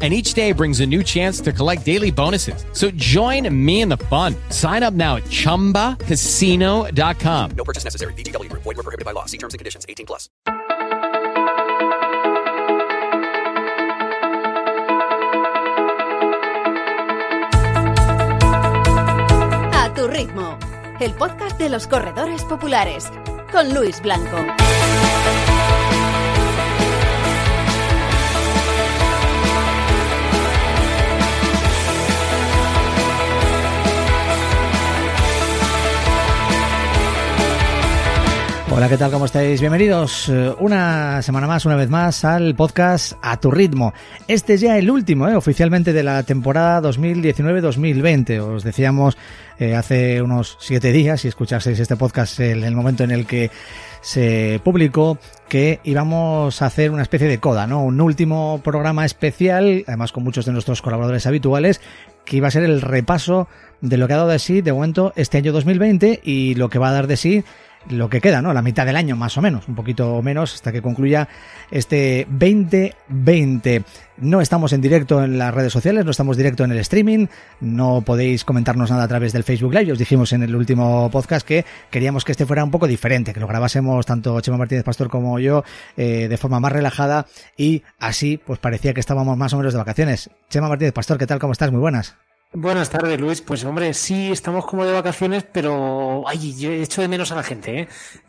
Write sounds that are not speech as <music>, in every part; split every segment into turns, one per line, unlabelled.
and each day brings a new chance to collect daily bonuses. So join me in the fun. Sign up now at ChumbaCasino.com.
No purchase necessary. VGW Group. Void were prohibited by law. See terms and conditions. 18 plus.
A tu ritmo. El podcast de los corredores populares. Con Luis Blanco.
Hola, ¿qué tal? ¿Cómo estáis? Bienvenidos eh, una semana más, una vez más, al podcast A Tu Ritmo. Este es ya el último, ¿eh? oficialmente, de la temporada 2019-2020. Os decíamos eh, hace unos siete días, si escuchaseis este podcast en el momento en el que se publicó, que íbamos a hacer una especie de coda, ¿no? Un último programa especial, además con muchos de nuestros colaboradores habituales, que iba a ser el repaso de lo que ha dado de sí, de momento, este año 2020 y lo que va a dar de sí lo que queda, ¿no? La mitad del año más o menos, un poquito menos hasta que concluya este 2020. No estamos en directo en las redes sociales, no estamos directo en el streaming, no podéis comentarnos nada a través del Facebook Live. Os dijimos en el último podcast que queríamos que este fuera un poco diferente, que lo grabásemos tanto Chema Martínez Pastor como yo eh, de forma más relajada y así pues parecía que estábamos más o menos de vacaciones. Chema Martínez Pastor, ¿qué tal? ¿Cómo estás? Muy buenas.
Buenas tardes, Luis. Pues hombre, sí estamos como de vacaciones, pero ay, yo he hecho de menos a la gente,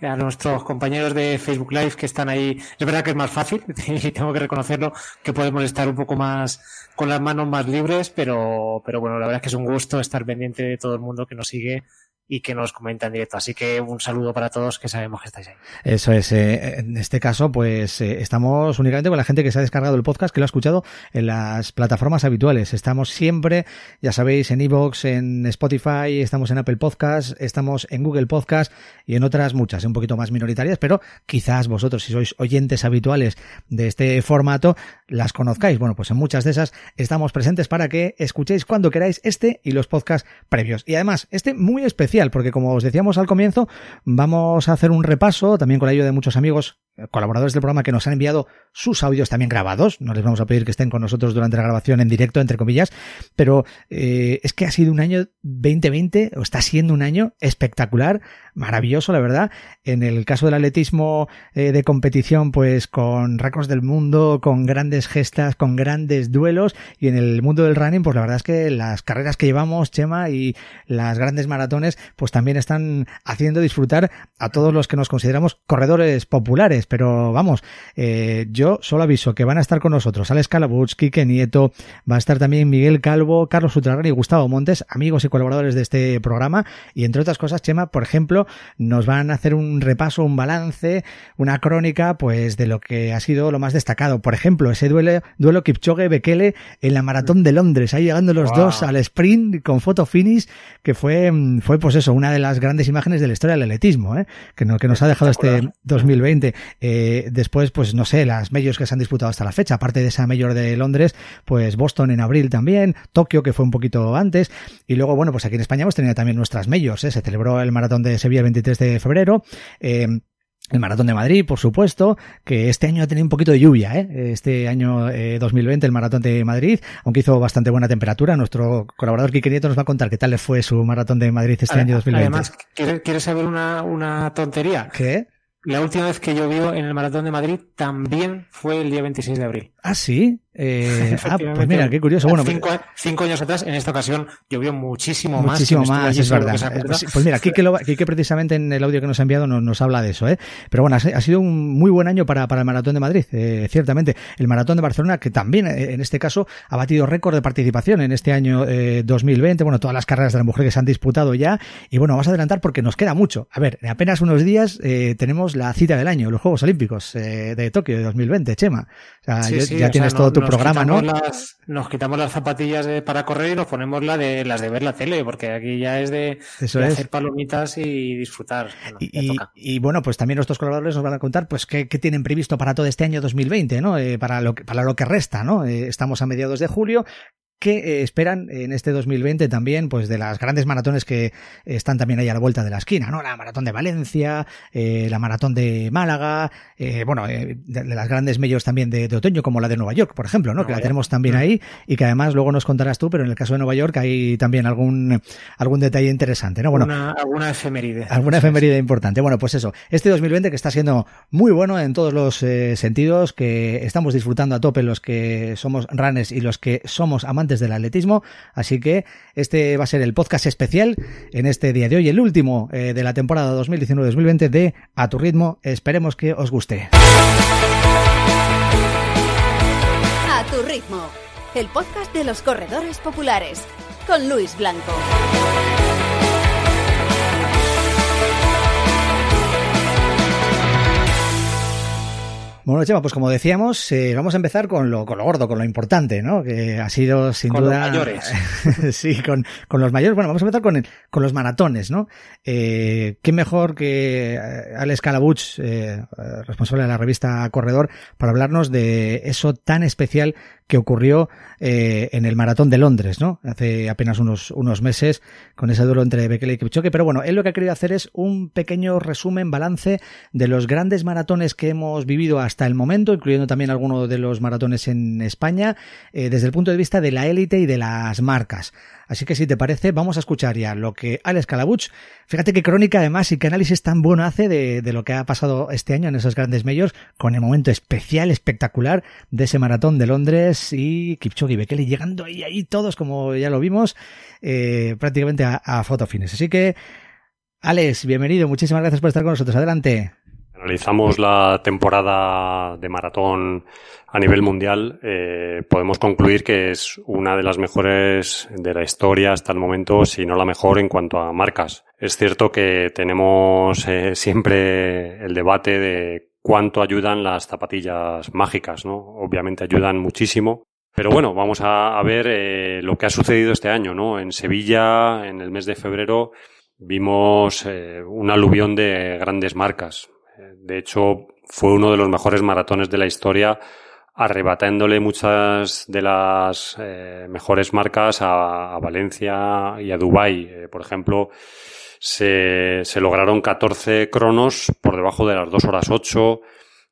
¿eh? a nuestros compañeros de Facebook Live que están ahí. Es verdad que es más fácil, <laughs> y tengo que reconocerlo, que podemos estar un poco más con las manos más libres, pero, pero bueno, la verdad es que es un gusto estar pendiente de todo el mundo que nos sigue y que nos comenta en directo. Así que un saludo para todos que sabemos que estáis ahí.
Eso es. Eh, en este caso, pues eh, estamos únicamente con la gente que se ha descargado el podcast, que lo ha escuchado en las plataformas habituales. Estamos siempre, ya sabéis, en Evox, en Spotify, estamos en Apple Podcast, estamos en Google Podcast y en otras muchas, un poquito más minoritarias, pero quizás vosotros, si sois oyentes habituales de este formato, las conozcáis. Bueno, pues en muchas de esas estamos presentes para que escuchéis cuando queráis este y los podcasts previos. Y además, este muy especial porque como os decíamos al comienzo, vamos a hacer un repaso, también con la ayuda de muchos amigos, colaboradores del programa que nos han enviado sus audios también grabados, no les vamos a pedir que estén con nosotros durante la grabación en directo, entre comillas, pero eh, es que ha sido un año 2020, o está siendo un año espectacular, maravilloso, la verdad. En el caso del atletismo eh, de competición, pues con récords del mundo, con grandes gestas, con grandes duelos, y en el mundo del running, pues la verdad es que las carreras que llevamos, Chema, y las grandes maratones, pues también están haciendo disfrutar a todos los que nos consideramos corredores populares. Pero vamos, eh, yo solo aviso que van a estar con nosotros Alex Calabuch, Quique Nieto, va a estar también Miguel Calvo, Carlos Utrarán y Gustavo Montes, amigos y colaboradores de este programa. Y entre otras cosas, Chema, por ejemplo, nos van a hacer un repaso, un balance, una crónica, pues de lo que ha sido lo más destacado. Por ejemplo, ese duelo, duelo Kipchoge-Bekele en la maratón de Londres, ahí llegando los
Wow.
dos al sprint con foto finish, que fue, fue pues eso, una de las grandes imágenes de la historia del atletismo, ¿eh? que, no, que nos ha dejado este 2020. Eh, después, pues no sé, las majors que se han disputado hasta la fecha, aparte de esa mayor de Londres, pues Boston en abril también, Tokio que fue un poquito antes, y luego, bueno, pues aquí en España hemos tenido también nuestras majors, ¿eh? se celebró el maratón de Sevilla el 23 de febrero, eh, el Maratón de Madrid, por supuesto, que este año ha tenido un poquito de lluvia, ¿eh? Este año eh, 2020, el Maratón de Madrid, aunque hizo bastante buena temperatura. Nuestro colaborador Quique Nieto nos va a contar qué tal le fue su Maratón de Madrid este año 2020.
Además, ¿quieres, quieres saber una, una tontería?
¿Qué?
La última vez que llovió en el Maratón de Madrid también fue el día 26 de abril.
Ah, sí. Eh, <laughs> ah, pues mira, qué curioso. Bueno,
cinco, cinco años atrás, en esta ocasión, llovió muchísimo,
Muchísimo
más. me
más,
estuve
es verdad. Eh. Pues, pues mira, Quique, lo- Quique precisamente en el audio que nos ha enviado nos, nos habla de eso, ¿eh? Pero bueno, ha si- ha sido un muy buen año para, para el Maratón de Madrid, eh, ciertamente. El Maratón de Barcelona, que también en este caso ha batido récord de participación en este año eh, 2020. Bueno, todas las carreras de la mujer que se han disputado ya. Y bueno, vamos a adelantar porque nos queda mucho. A ver, en apenas unos días eh, tenemos la cita del año, los Juegos Olímpicos de Tokio de 2020, Chema. O sea,
Sí,
ya-
sí,
ya
o
tienes
sea,
todo tu programa, ¿no?
Las, nos quitamos las zapatillas de, para correr y nos ponemos la de, las de ver la tele, porque aquí ya es de,
Eso
de
es.
hacer palomitas y disfrutar. Bueno,
Y, bueno, pues también nuestros colaboradores nos van a contar pues qué, qué tienen previsto para todo este año 2020, ¿no? Eh, para, lo que, para lo que resta, ¿no? Eh, estamos a mediados de julio. ¿Qué eh, esperan en este 2020 también, pues de las grandes maratones que están también ahí a la vuelta de la esquina, ¿no? La maratón de Valencia, eh, la maratón de Málaga, eh, bueno, eh, de, de las grandes medios también de, de otoño, como la de Nueva York, por ejemplo, ¿no?
Nueva
que la
York.
tenemos también
Mm.
ahí y que además luego nos contarás tú, pero en el caso de Nueva York hay también algún, algún detalle interesante, ¿no? Bueno,
Una- alguna efeméride.
Alguna efeméride importante. Bueno, pues eso. Este 2020 que está siendo muy bueno en todos los eh, sentidos, que estamos disfrutando a tope los que somos runners y los que somos amantes del atletismo. Así que este va a ser el podcast especial en este día de hoy, el último eh, de la temporada 2019-2020 de A tu ritmo. Esperemos que os guste.
A tu ritmo, el podcast de los corredores populares, con Luis Blanco.
Bueno, Chema, pues como decíamos, eh, vamos a empezar con lo, con lo gordo, con lo importante, ¿no? Que ha sido sin
Con los
duda.
mayores. <laughs>
sí, con, con los mayores. Bueno, vamos a empezar con, el- con los maratones, ¿no? Eh, ¿Qué mejor que eh, Alex Calabuch, eh, responsable de la revista Corredor, para hablarnos de eso tan especial que ocurrió eh, en el maratón de Londres, ¿no? Hace apenas unos, unos meses, con ese duelo entre Bekele y Kipchoge. Pero bueno, él lo que ha querido hacer es un pequeño resumen, balance de los grandes maratones que hemos vivido hasta el momento, incluyendo también algunos de los maratones en España, eh, desde el punto de vista de la élite y de las marcas. Así que si te parece, vamos a escuchar ya lo que Alex Calabuch, fíjate qué crónica además y qué análisis tan bueno hace de, de lo que ha pasado este año en esos grandes medios, con el momento especial, espectacular de ese maratón de Londres y Kipchoge y Bekele llegando ahí, ahí todos, como ya lo vimos, eh, prácticamente a, a fotofines. Así que, Alex, bienvenido, muchísimas gracias por estar con nosotros. Adelante.
Analizamos la temporada de maratón a nivel mundial, eh, podemos concluir que es una de las mejores de la historia hasta el momento, si no la mejor en cuanto a marcas. Es cierto que tenemos eh, siempre el debate de cuánto ayudan las zapatillas mágicas, ¿no? Obviamente ayudan muchísimo. Pero bueno, vamos a, ver eh, lo que ha sucedido este año, ¿no? En Sevilla, en el mes de febrero, vimos eh, un aluvión de grandes marcas. De hecho, fue uno de los mejores maratones de la historia, arrebatándole muchas de las eh, mejores marcas a, a Valencia y a Dubái. Eh, por ejemplo, se, lograron 14 cronos por debajo de las 2 horas 8,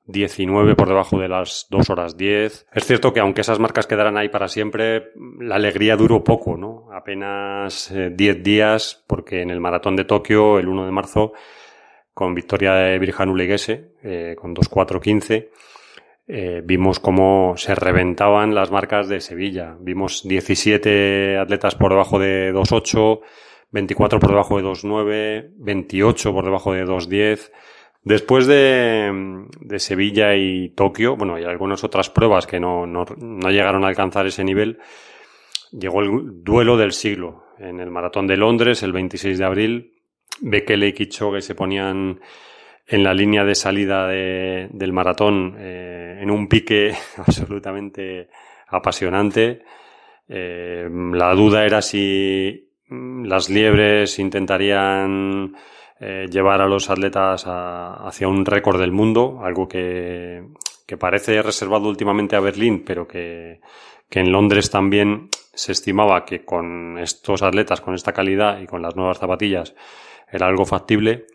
19 por debajo de las 2 horas 10. Es cierto que aunque esas marcas quedaran ahí para siempre, la alegría duró poco, ¿no? Apenas eh, 10 días, porque en el maratón de Tokio, el 1 de marzo, con victoria de Virjan Uleguese, eh, con 2.4.15, eh, vimos cómo se reventaban las marcas de Sevilla. Vimos 17 atletas por debajo de 2.8, 24 por debajo de 2.9, 28 por debajo de 2.10. Después de, de Sevilla y Tokio, bueno, y algunas otras pruebas que no, no, no llegaron a alcanzar ese nivel, llegó el duelo del siglo. En el maratón de Londres, el 26 de abril, Bekele y Kipchoge se ponían en la línea de salida de- del maratón eh, en un pique <laughs> absolutamente apasionante. Eh, la duda era si las liebres intentarían eh, llevar a los atletas a- hacia un récord del mundo, algo que, que parece reservado últimamente a Berlín, pero que, en Londres también se estimaba que con estos atletas, con esta calidad y con las nuevas zapatillas, era algo factible.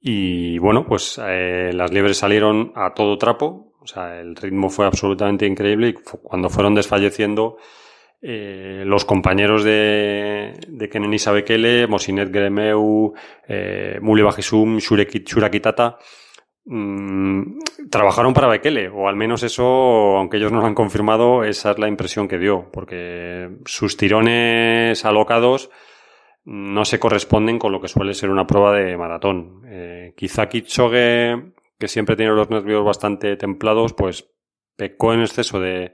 Y bueno, pues eh, las liebres salieron a todo trapo, o sea, el ritmo fue absolutamente increíble y cuando fueron desfalleciendo, eh, los compañeros de, de Kenenisa Bekele, Mosinet Gremeu, eh, Mule Bajisum, Shurakitata, mm, trabajaron para Bekele, o al menos eso, aunque ellos no lo han confirmado, esa es la impresión que dio, porque sus tirones alocados no se corresponden con lo que suele ser una prueba de maratón. Eh, quizá Kipchoge, que siempre tiene los nervios bastante templados, pues pecó en exceso de,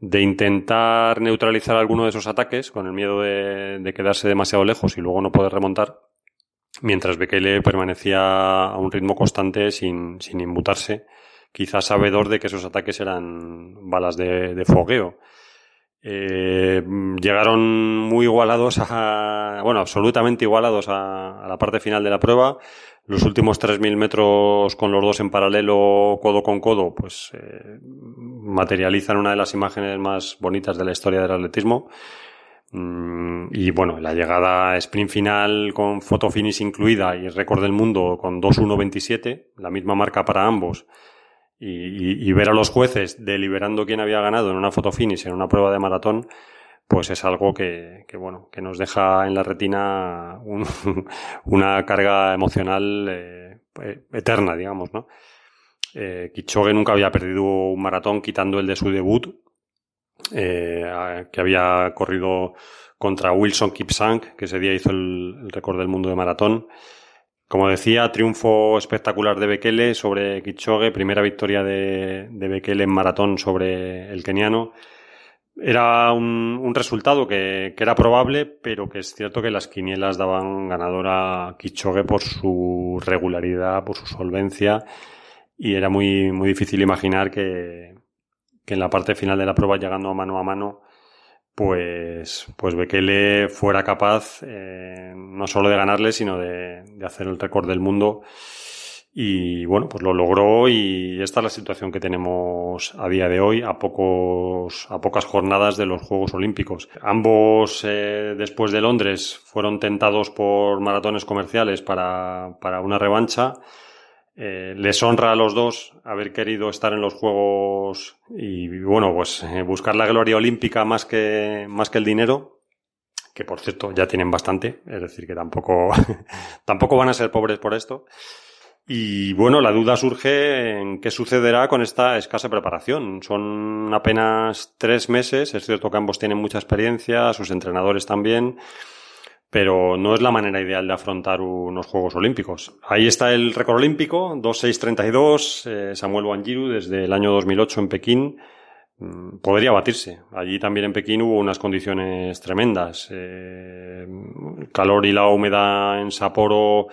de intentar neutralizar alguno de esos ataques con el miedo de, quedarse demasiado lejos y luego no poder remontar, mientras Bekele permanecía a un ritmo constante sin, sin inmutarse, quizás sabedor de que esos ataques eran balas de, de fogueo. Eh, llegaron muy igualados a, bueno, absolutamente igualados a, a, la parte final de la prueba. Los últimos 3.000 metros con los dos en paralelo, codo con codo, pues eh, materializan una de las imágenes más bonitas de la historia del atletismo. Mm, y bueno, la llegada sprint final con foto finish incluida y récord del mundo con 2.1.27, la misma marca para ambos y, y, y, ver a los jueces deliberando quién había ganado en una foto finish, en una prueba de maratón, pues es algo que, bueno, que nos deja en la retina un, <laughs> una carga emocional eh, eterna, digamos, ¿no? Eh, nunca había perdido un maratón quitando el de su debut, eh, que había corrido contra Wilson Kipsang, que ese día hizo el, el récord del mundo de maratón. Como decía, triunfo espectacular de Bekele sobre Kichogue, primera victoria de, de Bekele en maratón sobre el keniano. Era un, un resultado que, que, era probable, pero que es cierto que las quinielas daban ganador a Kichogue por su regularidad, por su solvencia, y era muy, muy difícil imaginar que, que en la parte final de la prueba, llegando a mano a mano, pues, pues Bekele fuera capaz eh, no solo de ganarle, sino de, de, hacer el récord del mundo. Y bueno, pues lo logró y esta es la situación que tenemos a día de hoy, a pocos, a pocas jornadas de los Juegos Olímpicos. Ambos, eh, después de Londres, fueron tentados por maratones comerciales para, para una revancha. Eh, les honra a los dos haber querido estar en los Juegos y, bueno, pues eh, buscar la gloria olímpica más que, más que el dinero, que por cierto ya tienen bastante, es decir, que tampoco, <laughs> tampoco van a ser pobres por esto. Y bueno, la duda surge en qué sucederá con esta escasa preparación. Son apenas tres meses, es cierto que ambos tienen mucha experiencia, sus entrenadores también, pero no es la manera ideal de afrontar unos Juegos Olímpicos. Ahí está el récord olímpico, 2.632, eh, Samuel Wanjiru desde el año 2008 en Pekín. Mm, podría batirse. Allí también en Pekín hubo unas condiciones tremendas. Eh, calor y la humedad en Sapporo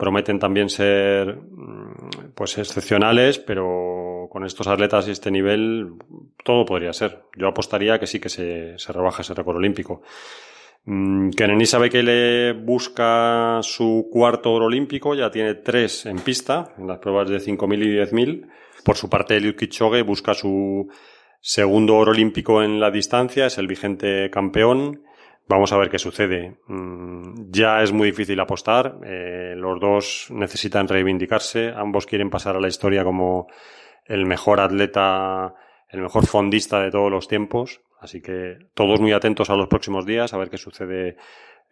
prometen también ser mm, pues excepcionales, pero con estos atletas y este nivel todo podría ser. Yo apostaría que sí que se, se rebaja ese récord olímpico. Kenenisa sabe que le busca su cuarto oro olímpico, ya tiene tres en pista, en las pruebas de 5.000 y 10.000. Por su parte, Eliud Kipchoge busca su segundo oro olímpico en la distancia, es el vigente campeón. Vamos a ver qué sucede. Mm, ya es muy difícil apostar. Eh, los dos necesitan reivindicarse. Ambos quieren pasar a la historia como el mejor atleta, el mejor fondista de todos los tiempos. Así que todos muy atentos a los próximos días, a ver qué sucede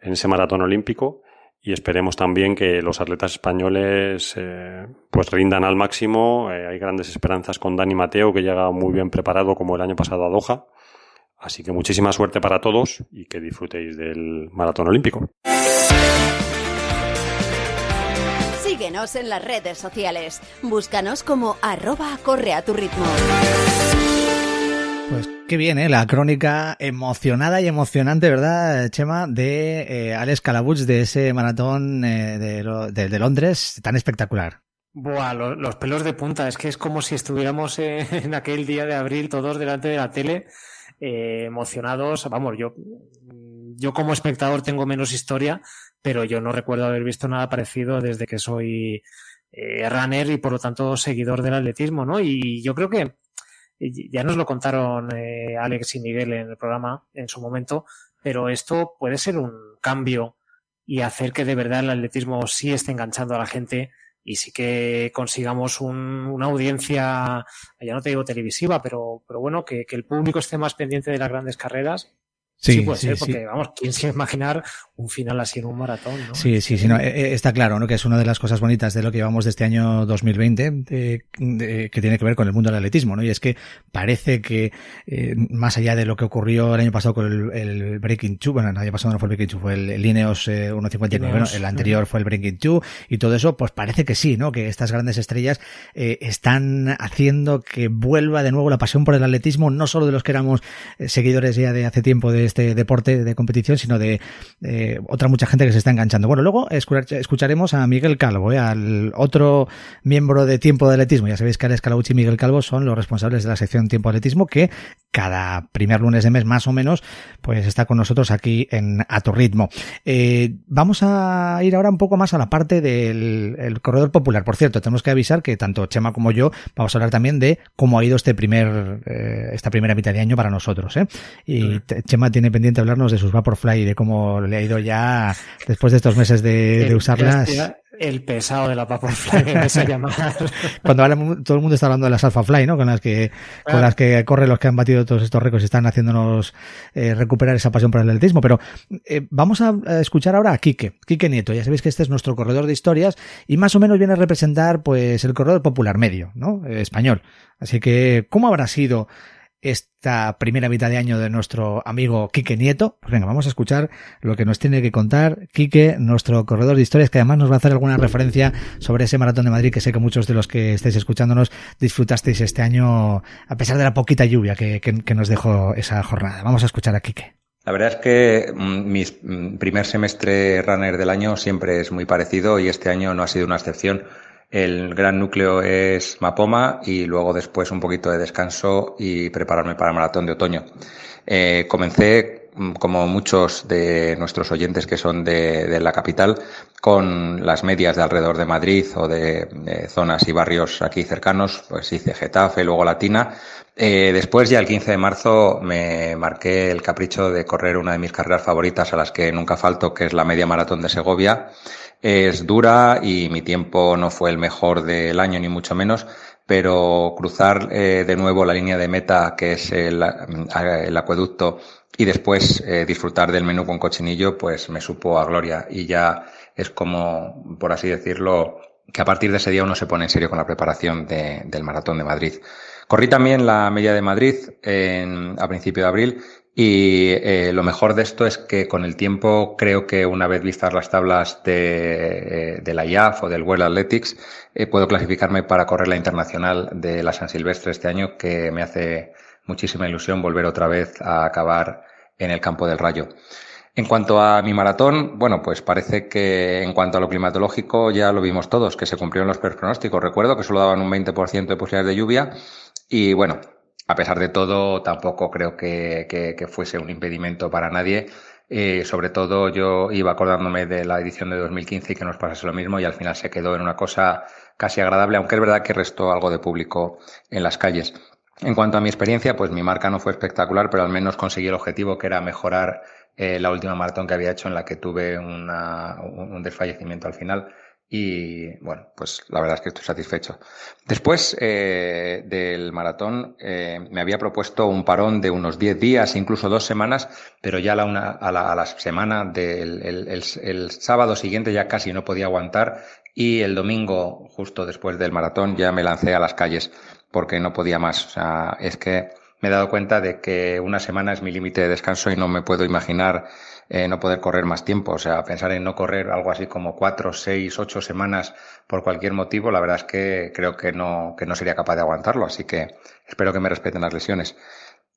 en ese maratón olímpico y esperemos también que los atletas españoles eh, pues rindan al máximo. Eh, hay grandes esperanzas con Dani Mateo, que llega muy bien preparado como el año pasado a Doha. Así que muchísima suerte para todos y que disfrutéis del maratón olímpico.
Síguenos en las redes sociales. Búscanos como arroba corre a tu ritmo.
Pues qué bien, ¿eh? La crónica emocionada y emocionante, ¿verdad, Chema? De eh, Alex Calabuch, de ese maratón eh, de, de, de, Londres tan espectacular.
Buah, los, los, pelos de punta. Es que es como si estuviéramos en, <laughs> en aquel día de abril todos delante de la tele, eh, emocionados. Vamos, yo, yo como espectador tengo menos historia, pero yo no recuerdo haber visto nada parecido desde que soy eh, runner y por lo tanto seguidor del atletismo, ¿no? Y yo creo que ya nos lo contaron eh, Alex y Miguel en el programa en su momento, pero esto puede ser un cambio y hacer que de verdad el atletismo sí esté enganchando a la gente y sí que consigamos un, una audiencia, ya no te digo televisiva, pero, pero bueno, que, que el público esté más pendiente de las grandes carreras Sí, sí, puede sí, ser, porque sí. vamos, ¿quién se imaginar un final así en un maratón? ¿no?
Sí, sí, sí, no, eh, está claro, ¿no? Que es una de las cosas bonitas de lo que llevamos de este año 2020, de, de, que tiene que ver con el mundo del atletismo, ¿no? Y es que parece que, eh, más allá de lo que ocurrió el año pasado con el, el Breaking Two, bueno, el año pasado no fue el Breaking Two, fue el, el Ineos eh, 1.59, bueno, el anterior fue el Breaking Two, y todo eso, pues parece que sí, ¿no? Que estas grandes estrellas eh, están haciendo que vuelva de nuevo la pasión por el atletismo, no solo de los que éramos seguidores ya de hace tiempo de este deporte de competición, sino de eh, otra mucha gente que se está enganchando. Bueno, luego escucharemos a Miguel Calvo, ¿eh? al otro miembro de Tiempo de Atletismo. Ya sabéis que Alex Calauchi y Miguel Calvo son los responsables de la sección Tiempo de Atletismo que cada primer lunes de mes más o menos pues está con nosotros aquí en A Tu Ritmo. Eh, vamos a ir ahora un poco más a la parte del corredor popular. Por cierto, tenemos que avisar que tanto Chema como yo vamos a hablar también de cómo ha ido este primer, eh, esta primera mitad de año para nosotros. ¿eh? Y Chema tiene pendiente hablarnos de sus Vaporfly y de cómo le ha ido ya después de estos meses de, de usarlas
el pesado de la Vaporfly que me llamar. <laughs>
Cuando todo el mundo está hablando de las Alphafly, ¿no? Con las que, con las que corren los que han batido todos estos récords y están haciéndonos eh, recuperar esa pasión por el atletismo. Pero eh, vamos a, escuchar ahora a Quique, Quique Nieto. Ya sabéis que este es nuestro corredor de historias y más o menos viene a representar, pues, el corredor popular medio, ¿no? Eh, español. Así que, ¿cómo habrá sido esta primera mitad de año de nuestro amigo Quique Nieto. Pues venga, vamos a escuchar lo que nos tiene que contar Quique, nuestro corredor de historias, que además nos va a hacer alguna referencia sobre ese maratón de Madrid que sé que muchos de los que estáis escuchándonos disfrutasteis este año a pesar de la poquita lluvia que, nos dejó esa jornada. Vamos a escuchar a Quique.
La verdad es que mm, mi mm, primer semestre runner del año siempre es muy parecido y este año no ha sido una excepción. El gran núcleo es Mapoma y luego después un poquito de descanso y prepararme para el maratón de otoño. Eh, comencé, mm, como muchos de nuestros oyentes que son de, la capital, con las medias de alrededor de Madrid o de, zonas y barrios aquí cercanos, pues hice Getafe, luego Latina. Eh, después, ya el 15 de marzo, me marqué el capricho de correr una de mis carreras favoritas a las que nunca falto, que es la media maratón de Segovia es dura y mi tiempo no fue el mejor del año, ni mucho menos, pero cruzar eh, de nuevo la línea de meta, que es el, acueducto, y después eh, disfrutar del menú con cochinillo, pues me supo a gloria. Y ya es como, por así decirlo, que a partir de ese día uno se pone en serio con la preparación del maratón de Madrid. Corrí también la media de Madrid en, a principio de abril y eh, lo mejor de esto es que con el tiempo creo que una vez vistas las tablas de, eh, la IAF o del World Athletics, eh, puedo clasificarme para correr la internacional de la San Silvestre este año, que me hace muchísima ilusión volver otra vez a acabar en el campo del Rayo. En cuanto a mi maratón, bueno, pues parece que en cuanto a lo climatológico ya lo vimos todos, que se cumplieron los pronósticos. Recuerdo que solo daban un 20% de posibilidades de lluvia y bueno, a pesar de todo, tampoco creo que, fuese un impedimento para nadie. Eh, sobre todo yo iba acordándome de la edición de 2015 y que nos pasase lo mismo y al final se quedó en una cosa casi agradable, aunque es verdad que restó algo de público en las calles. En cuanto a mi experiencia, pues mi marca no fue espectacular, pero al menos conseguí el objetivo que era mejorar eh, la última maratón que había hecho en la que tuve una, un desfallecimiento al final y bueno, pues la verdad es que estoy satisfecho. Después eh, del maratón eh, me había propuesto un parón de unos 10 días, incluso dos semanas, pero ya la, una, a la, a la semana del el, el, el, sábado siguiente ya casi no podía aguantar y el domingo, justo después del maratón, ya me lancé a las calles porque no podía más. O sea, es que me he dado cuenta de que una semana es mi límite de descanso y no me puedo imaginar eh, no poder correr más tiempo. O sea, pensar en no correr algo así como cuatro, seis, ocho semanas por cualquier motivo, la verdad es que creo que no, que no sería capaz de aguantarlo. Así que espero que me respeten las lesiones.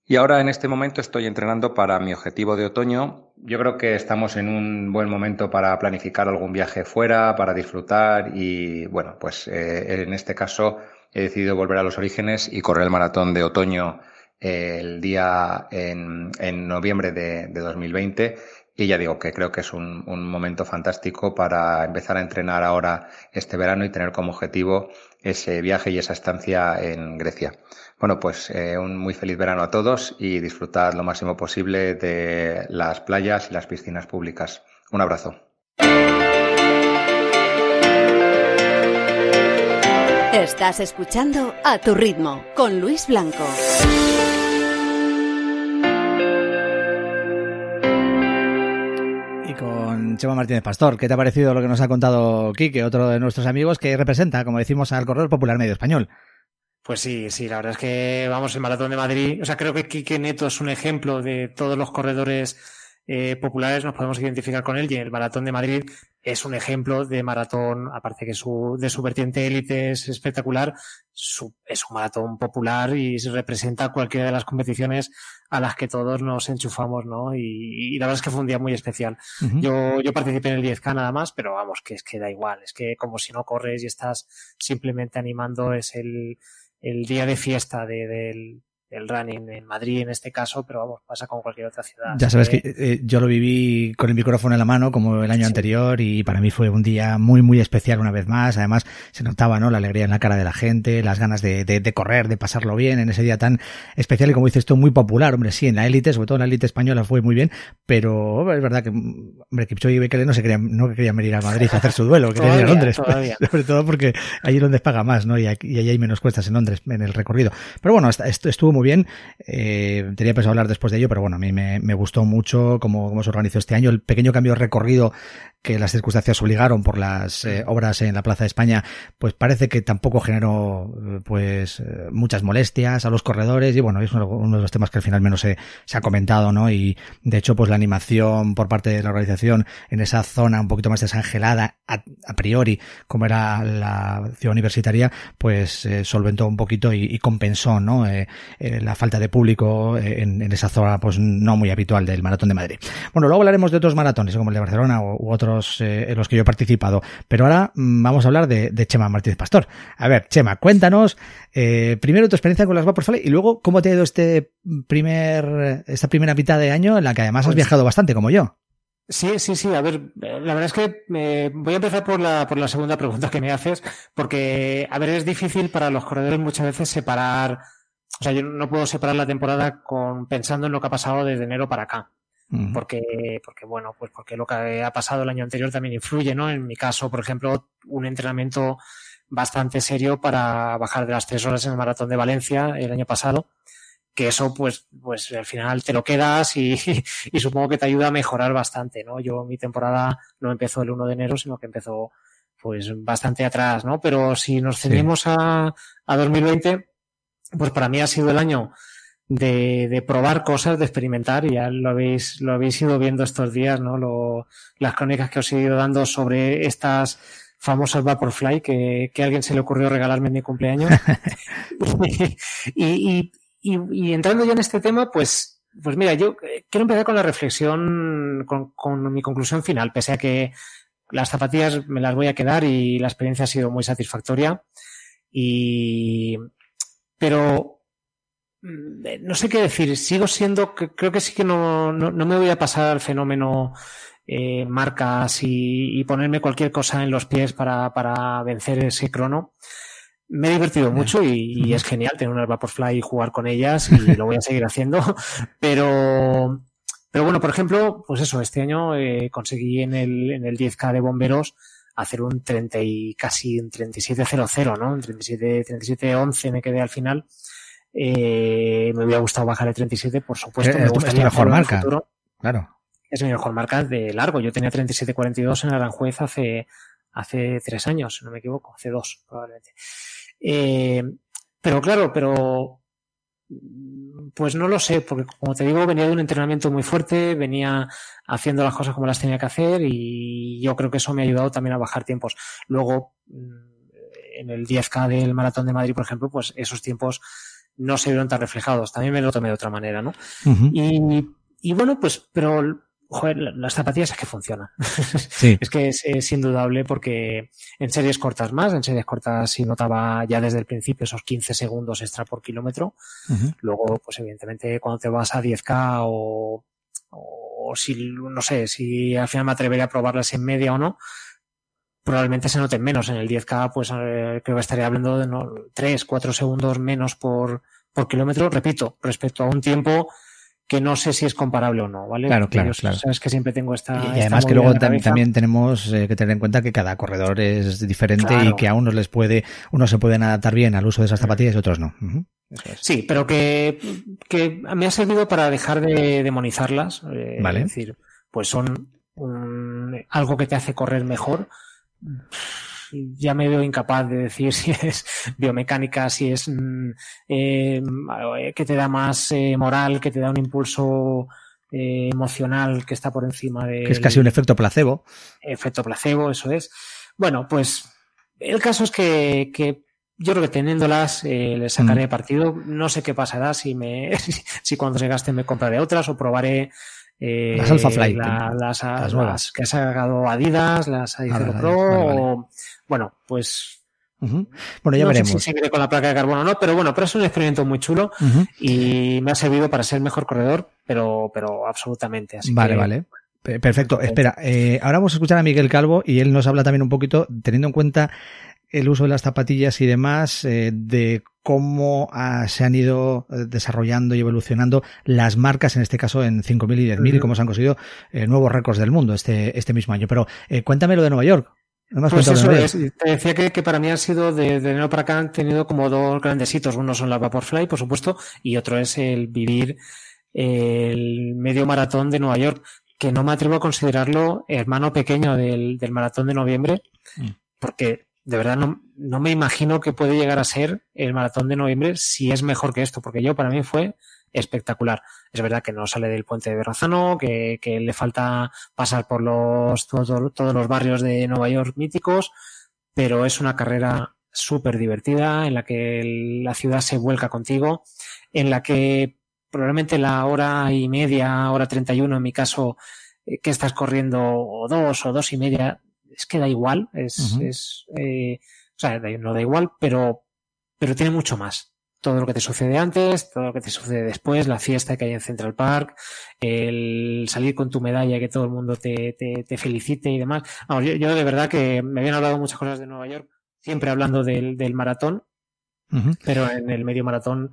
Y ahora en este momento estoy entrenando para mi objetivo de otoño. Yo creo que estamos en un buen momento para planificar algún viaje fuera, para disfrutar y bueno, pues eh, en este caso he decidido volver a los orígenes y correr el maratón de otoño eh, el día en, en noviembre de, de 2020 y ya digo que creo que es un, momento fantástico para empezar a entrenar ahora este verano y tener como objetivo ese viaje y esa estancia en Grecia. Bueno, pues eh, un muy feliz verano a todos y disfrutad lo máximo posible de las playas y las piscinas públicas. Un abrazo.
Estás escuchando A Tu Ritmo con Luis Blanco.
Chema Martínez Pastor. ¿Qué te ha parecido lo que nos ha contado Quique, otro de nuestros amigos que representa, como decimos, al Corredor Popular Medio Español?
Pues sí, sí, la verdad es que vamos, el Maratón de Madrid, o sea, creo que Quique Neto es un ejemplo de todos los corredores eh, populares, nos podemos identificar con él y el Maratón de Madrid es un ejemplo de maratón, aparte que su, de su vertiente élite es espectacular, su, es un maratón popular y representa cualquiera de las competiciones a las que todos nos enchufamos, ¿no? Y, y la verdad es que fue un día muy especial. Uh -huh. Yo, yo participé en el 10K nada más, pero vamos, que es que da igual, es que como si no corres y estás simplemente animando, es el, el día de fiesta de, del, el running en Madrid en este caso, pero vamos, pasa con cualquier otra ciudad.
Ya sabes que eh, yo lo viví con el micrófono en la mano como el año sí. anterior y para mí fue un día muy, muy especial una vez más. Además, se notaba, ¿no? La alegría en la cara de la gente, las ganas de, de, de correr, de pasarlo bien en ese día tan especial y como dices tú, muy popular. Hombre, sí, en la élite, sobre todo en la élite española fue muy bien, pero es verdad que, hombre, Kipchoge y Bekele no se querían, no querían venir a Madrid a hacer su duelo, <laughs> querían ir a Londres.
Todavía. <laughs>
Sobre todo porque allí es donde paga más, ¿no? Y, aquí, y allí hay menos cuestas en Londres, en el recorrido. Pero bueno, esto estuvo muy bien. Eh, tenía pensado hablar después de ello, pero bueno, a mí me, gustó mucho cómo, cómo, se organizó este año. El pequeño cambio de recorrido que las circunstancias obligaron por las eh, obras en la Plaza de España, pues parece que tampoco generó pues eh, muchas molestias a los corredores y bueno, es uno, de los temas que al final menos se, se, ha comentado, ¿no? Y de hecho, pues la animación por parte de la organización en esa zona un poquito más desangelada a, a priori, como era la ciudad universitaria, pues eh, solventó un poquito y, compensó, ¿no? la falta de público en, en, esa zona pues no muy habitual del Maratón de Madrid. Bueno, luego hablaremos de otros maratones, como el de Barcelona u, u otros eh, en los que yo he participado. Pero ahora mmm, vamos a hablar de, de, Chema Martínez Pastor. A ver, Chema, cuéntanos eh, primero tu experiencia con las Vaporfly y luego cómo te ha ido este primer, esta primera mitad de año en la que además pues, has viajado bastante como yo.
Sí, sí, sí. A ver, la verdad es que me voy a empezar por la, por la segunda pregunta que me haces, porque, a ver, es difícil para los corredores muchas veces separar, o sea, yo no puedo separar la temporada con pensando en lo que ha pasado desde enero para acá porque, porque bueno, pues porque lo que ha pasado el año anterior también influye, ¿no? En mi caso, por ejemplo, un entrenamiento bastante serio para bajar de las tres horas en el maratón de Valencia el año pasado, que eso pues, pues al final te lo quedas y, <laughs> y supongo que te ayuda a mejorar bastante, ¿no? Yo mi temporada no empezó el 1 de enero, sino que empezó pues bastante atrás, ¿no? Pero si nos ceñimos sí. a, a 2020, pues para mí ha sido el año de, de, probar cosas, de experimentar, y ya lo habéis, lo habéis ido viendo estos días, ¿no? Lo, las crónicas que os he ido dando sobre estas famosas Vaporfly que, que a alguien se le ocurrió regalarme en mi cumpleaños. <laughs> y, y, y, y, entrando ya en este tema, pues, pues mira, yo quiero empezar con la reflexión, con, con mi conclusión final, pese a que las zapatillas me las voy a quedar y la experiencia ha sido muy satisfactoria. Y, pero no sé qué decir, sigo siendo, creo que sí que no, no, no me voy a pasar al fenómeno eh, marcas y, y, ponerme cualquier cosa en los pies para, para vencer ese crono. Me he divertido mucho y, y es genial tener unas Vaporfly y jugar con ellas y <laughs> lo voy a seguir haciendo, pero, pero bueno, por ejemplo, pues eso, este año eh, conseguí en el, en el 10K de bomberos hacer un 30 y casi un 37.00, ¿no? Un 37, 37.11 me quedé al final. Eh, me hubiera gustado bajar el 37, por supuesto.
Eh,
me
gustaría es mejor marca. Futuro. Claro.
Es mi mejor marca de largo. Yo tenía 37.42 en Aranjuez hace, hace tres años, si no me equivoco, hace dos, probablemente. Eh, pero claro, pero pues no lo sé, porque como te digo, venía de un entrenamiento muy fuerte, venía haciendo las cosas como las tenía que hacer y yo creo que eso me ha ayudado también a bajar tiempos. Luego, en el 10K del Maratón de Madrid, por ejemplo, pues esos tiempos no se vieron tan reflejados. También me lo tomé de otra manera, ¿no? Uh -huh. y, y, bueno, pues, pero, joder, las zapatillas es que funcionan. <laughs> Sí. es que es, es, indudable porque en series cortas más, en series cortas sí notaba ya desde el principio esos 15 segundos extra por kilómetro. Uh -huh. Luego, pues evidentemente, cuando te vas a 10K o, o si, no sé, si al final me atrevería a probarlas en media o no, probablemente se noten menos. En el 10K, pues eh, creo que estaría hablando de ¿no? 3, 4 segundos menos por, por kilómetro, repito, respecto a un tiempo que no sé si es comparable o no, ¿vale?
Claro, claro,
Yo,
claro.
Sabes que siempre tengo esta.
Y, además que luego tam también tenemos eh, que tener en cuenta que cada corredor es diferente claro. y que a unos les puede, unos se pueden adaptar bien al uso de esas zapatillas y otros no. Uh -huh.
es. Sí, pero que, que me ha servido para dejar de demonizarlas. Eh,
vale.
Es decir, pues son un, algo que te hace correr mejor ya me veo incapaz de decir <laughs> si es biomecánica, si es mm, eh, que te da más eh, moral, que te da un impulso eh, emocional que está por encima de...
Que es casi un efecto placebo.
Efecto placebo, eso es. Bueno, pues el caso es que, que yo creo que teniéndolas eh, le sacaré
Mm.
partido. No sé qué pasará si me <laughs> si cuando se gasten me compraré otras o probaré eh,
Las Alpha
la-
que-
las,
las nuevas.
las que ha sacado Adidas, las Adidas
Ah, las
Pro
Adidas, vale, vale.
o bueno, pues.
Bueno, ya
no
veremos.
sé si seguiré con la placa de carbono o no, pero bueno, pero es un experimento muy chulo y me ha servido para ser mejor corredor, pero, pero absolutamente. Así
Vale,
que-
vale. Pe- Perfecto. Espera, eh, ahora vamos a escuchar a Miguel Calvo y él nos habla también un poquito, teniendo en cuenta el uso de las zapatillas y demás, eh, de cómo ah, se han ido eh, desarrollando y evolucionando las marcas, en este caso en 5.000 y 10.000, y
Ujú.
cómo se han conseguido eh, nuevos récords del mundo este, este mismo año. Pero eh, cuéntame lo de Nueva York. No me has
Pues eso es. Te decía que, que para mí han sido de, de enero para acá han tenido como dos grandes hitos. Uno son la Vaporfly, por supuesto, y otro es el vivir el medio maratón de Nueva York, que no me atrevo a considerarlo hermano pequeño del, del maratón de noviembre,
Mm.
porque de verdad no, no me imagino que puede llegar a ser el maratón de noviembre si es mejor que esto, porque yo para mí fue espectacular. Es verdad que no sale del puente de Berrazano, que, que le falta pasar por los todo- todos los barrios de Nueva York míticos, pero es una carrera súper divertida en la que la ciudad se vuelca contigo, en la que probablemente la hora y media, hora 31 en mi caso, eh, que estás corriendo o dos o dos y media, es que da igual, es, es eh, o sea, no da igual, pero, pero tiene mucho más. Todo lo que te sucede antes, todo lo que te sucede después, la fiesta que hay en Central Park, el salir con tu medalla que todo el mundo te, te, te felicite y demás. Vamos, yo, yo de verdad que me habían hablado muchas cosas de Nueva York, siempre hablando del, del maratón, pero en el medio maratón,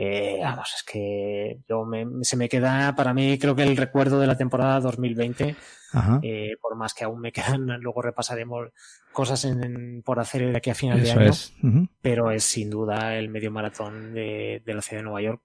eh, vamos, es que yo me, se me queda para mí, creo que el recuerdo de la temporada 2020,
Ajá.
eh, por más que aún me <laughs> quedan, luego repasaremos cosas en- en- por hacer de aquí a final de año,
es.
Pero es sin duda el medio maratón de, de la ciudad de Nueva York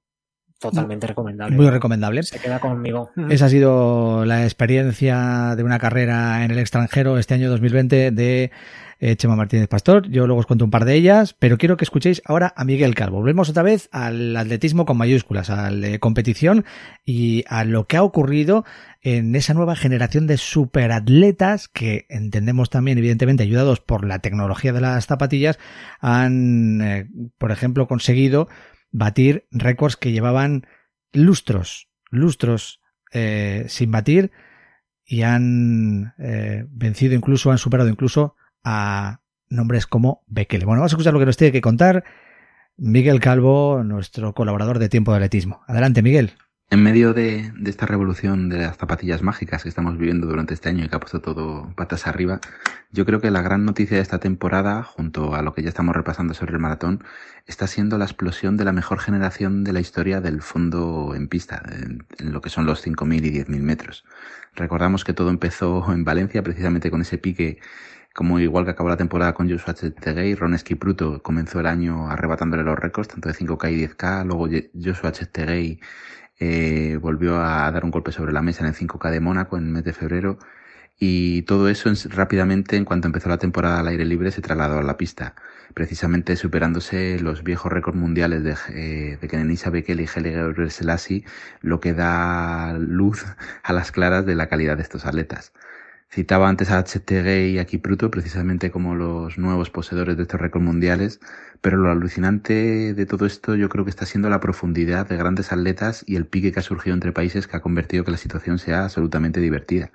totalmente recomendable.
Muy recomendable.
Se queda conmigo.
Esa ha sido la experiencia de una carrera en el extranjero este año 2020 de eh, Chema Martínez Pastor. Yo luego os cuento un par de ellas, pero quiero que escuchéis ahora a Miguel Calvo. Volvemos otra vez al atletismo con mayúsculas, a la competición y a lo que ha ocurrido en esa nueva generación de superatletas que entendemos también, evidentemente, ayudados por la tecnología de las zapatillas, han, eh, por ejemplo, conseguido batir récords que llevaban lustros, lustros eh, sin batir y han eh, vencido incluso, han superado incluso a nombres como Bekele. Bueno, vamos a escuchar lo que nos tiene que contar Miguel Calvo, nuestro colaborador de Tiempo de Atletismo. Adelante, Miguel.
En medio de, esta revolución de las zapatillas mágicas que estamos viviendo durante este año y que ha puesto todo patas arriba, yo creo que la gran noticia de esta temporada, junto a lo que ya estamos repasando sobre el maratón, está siendo la explosión de la mejor generación de la historia del fondo en pista, en, lo que son los 5.000 y 10.000 metros. Recordamos que todo empezó en Valencia precisamente con ese pique como igual que acabó la temporada con Joshua Cheptegei, Ron Esquipruto comenzó el año arrebatándole los récords, tanto de 5K y 10K, luego Joshua Cheptegei eh, volvió a dar un golpe sobre la mesa en el 5K de Mónaco en el mes de febrero y todo eso en, rápidamente en cuanto empezó la temporada al aire libre se trasladó a la pista, precisamente superándose los viejos récords mundiales de, eh, de Kenenisa Bekele y Haile Gebrselassie, lo que da luz a las claras de la calidad de estos atletas. Citaba antes a Cheptegei y a Kipruto precisamente como los nuevos poseedores de estos récords mundiales, pero lo alucinante de todo esto yo creo que está siendo la profundidad de grandes atletas y el pique que ha surgido entre países que ha convertido que la situación sea absolutamente divertida.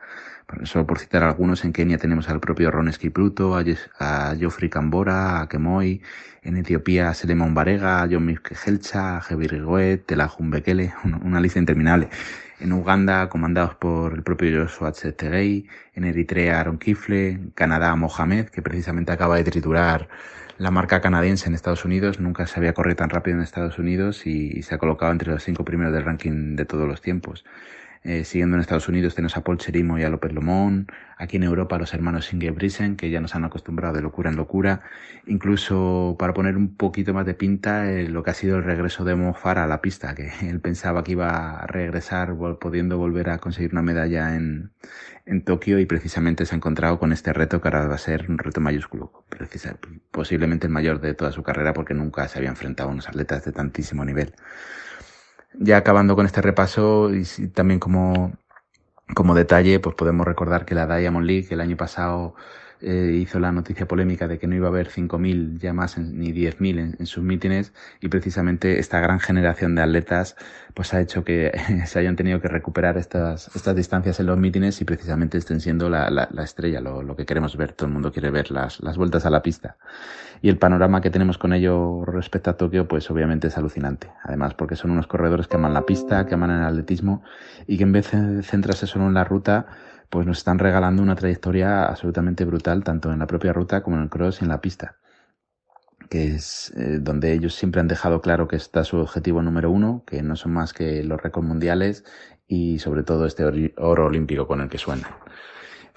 Solo por citar algunos, en Kenia tenemos al propio Ron Kipruto, a, Geoffrey Cambora, a Kemoy, en Etiopía a Selemon Barega, a John Helcha, a Jebir Goet, Telahun Bekele, <laughs> una lista interminable. En Uganda, comandados por el propio Joshua Cheptegei, en Eritrea Aaron Kifle, en Canadá Mohamed, que precisamente acaba de triturar la marca canadiense en Estados Unidos, nunca se había corrido tan rápido en Estados Unidos y, se ha colocado entre los cinco primeros del ranking de todos los tiempos. Eh, siguiendo en Estados Unidos tenemos a Paul Cherimo y a López Lomón, aquí en Europa los hermanos Ingebrigtsen, que ya nos han acostumbrado de locura en locura, incluso para poner un poquito más de pinta eh, lo que ha sido el regreso de Mo Farah a la pista, que <laughs> él pensaba que iba a regresar pudiendo volver a conseguir una medalla en, en Tokio y precisamente se ha encontrado con este reto que ahora va a ser un reto mayúsculo, posiblemente el mayor de toda su carrera porque nunca se había enfrentado a unos atletas de tantísimo nivel. Ya acabando con este repaso y también como, como detalle, pues podemos recordar que la Diamond League el año pasado eh, hizo la noticia polémica de que no iba a haber 5.000 ya más ni 10.000 en, en sus mítines y precisamente esta gran generación de atletas pues ha hecho que <laughs> se hayan tenido que recuperar estas, estas distancias en los mítines y precisamente estén siendo la, la, la estrella, lo, lo, que queremos ver, todo el mundo quiere ver las, las vueltas a la pista. Y el panorama que tenemos con ello respecto a Tokio pues obviamente es alucinante, además porque son unos corredores que aman la pista, que aman el atletismo y que en vez de centrarse solo en la ruta pues nos están regalando una trayectoria absolutamente brutal, tanto en la propia ruta como en el cross y en la pista, que es eh, donde ellos siempre han dejado claro que está su objetivo número uno, que no son más que los récords mundiales y sobre todo este oro olímpico con el que suenan.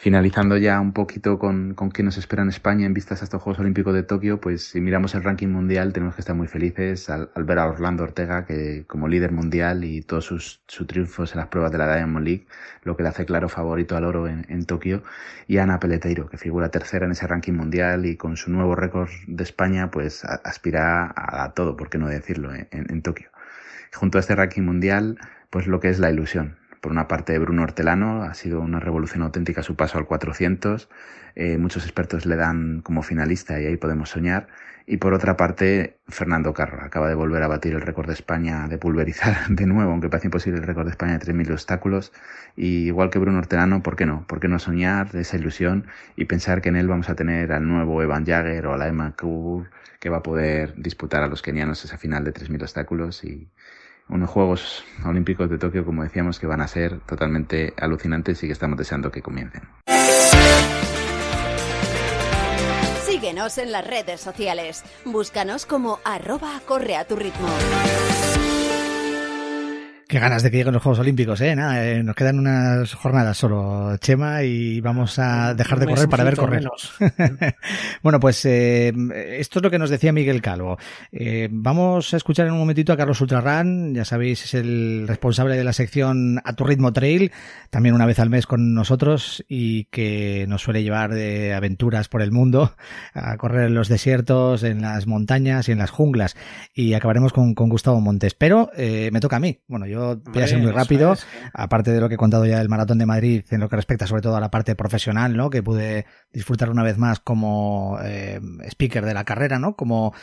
Finalizando ya un poquito con, con qué nos espera en España en vistas a estos Juegos Olímpicos de Tokio, pues si miramos el ranking mundial tenemos que estar muy felices. Al, al ver a Orlando Ortega que como líder mundial y todos sus, sus, triunfos en las pruebas de la Diamond League, lo que le hace claro favorito al oro en, en Tokio, y Ana Peleteiro, que figura tercera en ese ranking mundial y con su nuevo récord de España, pues a, aspira a, a, todo, por qué no decirlo, en, en Tokio. Junto a este ranking mundial, pues lo que es la ilusión, por una parte, Bruno Hortelano, ha sido una revolución auténtica su paso al 400. Eh, muchos expertos le dan como finalista y ahí podemos soñar. Y por otra parte, Fernando Carro acaba de volver a batir el récord de España de pulverizar <laughs> de nuevo, aunque parece imposible el récord de España de 3.000 obstáculos. Y igual que Bruno Hortelano, ¿por qué no? ¿Por qué no soñar de esa ilusión y pensar que en él vamos a tener al nuevo Evan Jagger o a la Emma Kubur que va a poder disputar a los kenianos esa final de 3.000 obstáculos y, unos Juegos Olímpicos de Tokio, como decíamos, que van a ser totalmente alucinantes y que estamos deseando que comiencen.
Síguenos en las redes sociales. Búscanos como arroba corre a tu ritmo.
Qué ganas de que lleguen los Juegos Olímpicos, ¿eh? Nada, eh, nos quedan unas jornadas solo, Chema, y vamos a dejar de correr para ver correr. <laughs> bueno, pues eh, esto es lo que nos decía Miguel Calvo. Eh, vamos a escuchar en un momentito a Carlos Ultrarran, ya sabéis, es el responsable de la sección A tu ritmo trail, también una vez al mes con nosotros y que nos suele llevar de aventuras por el mundo, a correr en los desiertos, en las montañas y en las junglas. Y acabaremos con, con Gustavo Montes. Pero eh, me toca a mí. Bueno, yo voy a ser muy rápido, es, aparte de lo que he contado ya del Maratón de Madrid, en lo que respecta sobre todo a la parte profesional, ¿no? Que pude disfrutar una vez más como eh, speaker de la carrera, ¿no? Como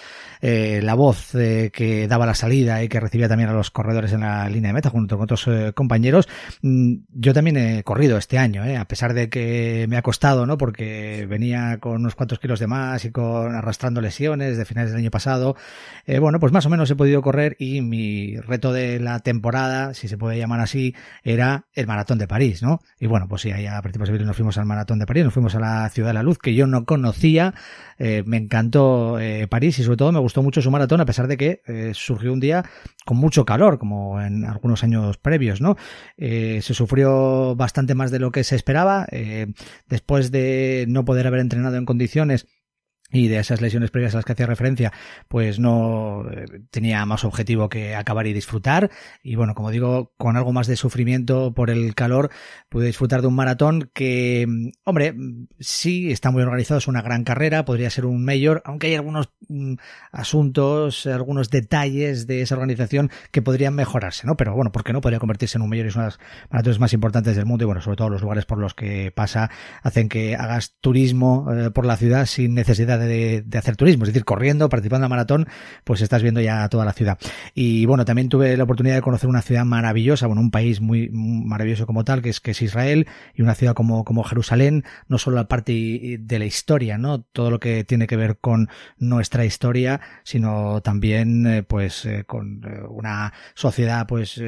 eh, la voz eh, que daba la salida y que recibía también a los corredores en la línea de meta junto con otros compañeros. Mm, yo también he corrido este año, a pesar de que me ha costado, ¿no? Porque venía con unos cuantos kilos de más y con arrastrando lesiones de finales del año pasado. Bueno, pues más o menos he podido correr y mi reto de la temporada si se puede llamar así, era el maratón de París, ¿no? Y bueno, pues sí, ahí a principios de abril nos fuimos al maratón de París, nos fuimos a la Ciudad de la Luz, que yo no conocía, eh, me encantó eh, París y sobre todo me gustó mucho su maratón, a pesar de que eh, surgió un día con mucho calor, como en algunos años previos, ¿no? Se sufrió bastante más de lo que se esperaba, después de no poder haber entrenado en condiciones, y de esas lesiones previas a las que hacía referencia, pues no eh, tenía más objetivo que acabar y disfrutar. Y bueno, como digo, con algo más de sufrimiento por el calor, pude disfrutar de un maratón que, hombre, sí está muy organizado, es una gran carrera, podría ser un mayor, aunque hay algunos mm, asuntos, algunos detalles de esa organización que podrían mejorarse, ¿no? Pero bueno, ¿por qué no? Podría convertirse en un mayor y es una de las maratones más importantes del mundo y bueno, sobre todo los lugares por los que pasa hacen que hagas turismo eh, por la ciudad sin necesidad de, hacer turismo, es decir, corriendo, participando en maratón, pues estás viendo ya toda la ciudad. Y bueno, también tuve la oportunidad de conocer una ciudad maravillosa, bueno, un país muy maravilloso como tal, que es, que es Israel, y una ciudad como, como Jerusalén, no solo la parte de la historia, ¿no? Todo lo que tiene que ver con nuestra historia, sino también, eh, pues, eh, con eh, una sociedad, pues,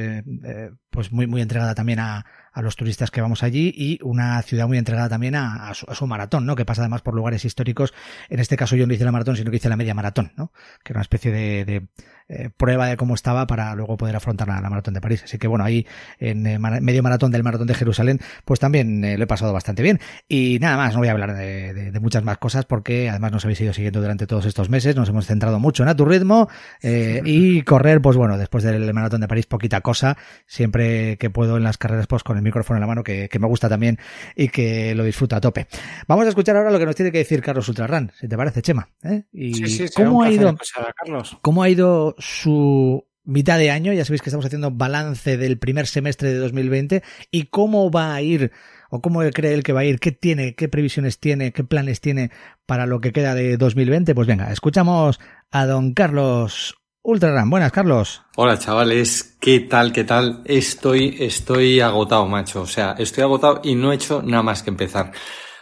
pues muy, muy entregada también a, a los turistas que vamos allí y una ciudad muy entregada también a, su, a, su, maratón, ¿no? Que pasa además por lugares históricos. En este caso yo no hice la maratón, sino que hice la media maratón, ¿no? Que era una especie de, de eh, prueba de cómo estaba para luego poder afrontar la, la, maratón de París. Así que bueno, ahí en eh, medio maratón del maratón de Jerusalén, pues también eh, lo he pasado bastante bien. Y nada más, no voy a hablar de, de, de, muchas más cosas porque además nos habéis ido siguiendo durante todos estos meses, nos hemos centrado mucho en a tu ritmo y correr, pues bueno, después del maratón de París, poquita cosa, siempre que puedo en las carreras, pues con el micrófono en la mano, que, que me gusta también y que lo disfruto a tope. Vamos a escuchar ahora lo que nos tiene que decir Carlos Ultrarran, si te parece, Chema. ¿eh? Y
sí, sí,
cómo ha ido,
Carlos.
cómo ha ido su mitad de año, ya sabéis que estamos haciendo balance del primer semestre de 2020 y cómo va a ir o cómo cree él que va a ir, qué tiene, qué previsiones tiene, qué planes tiene para lo que queda de 2020. Pues venga, escuchamos a don Carlos Ultraran. Buenas, Carlos.
Hola, chavales. ¿Qué tal? ¿Qué tal? Estoy, estoy agotado, macho. O sea, estoy agotado y no he hecho nada más que empezar.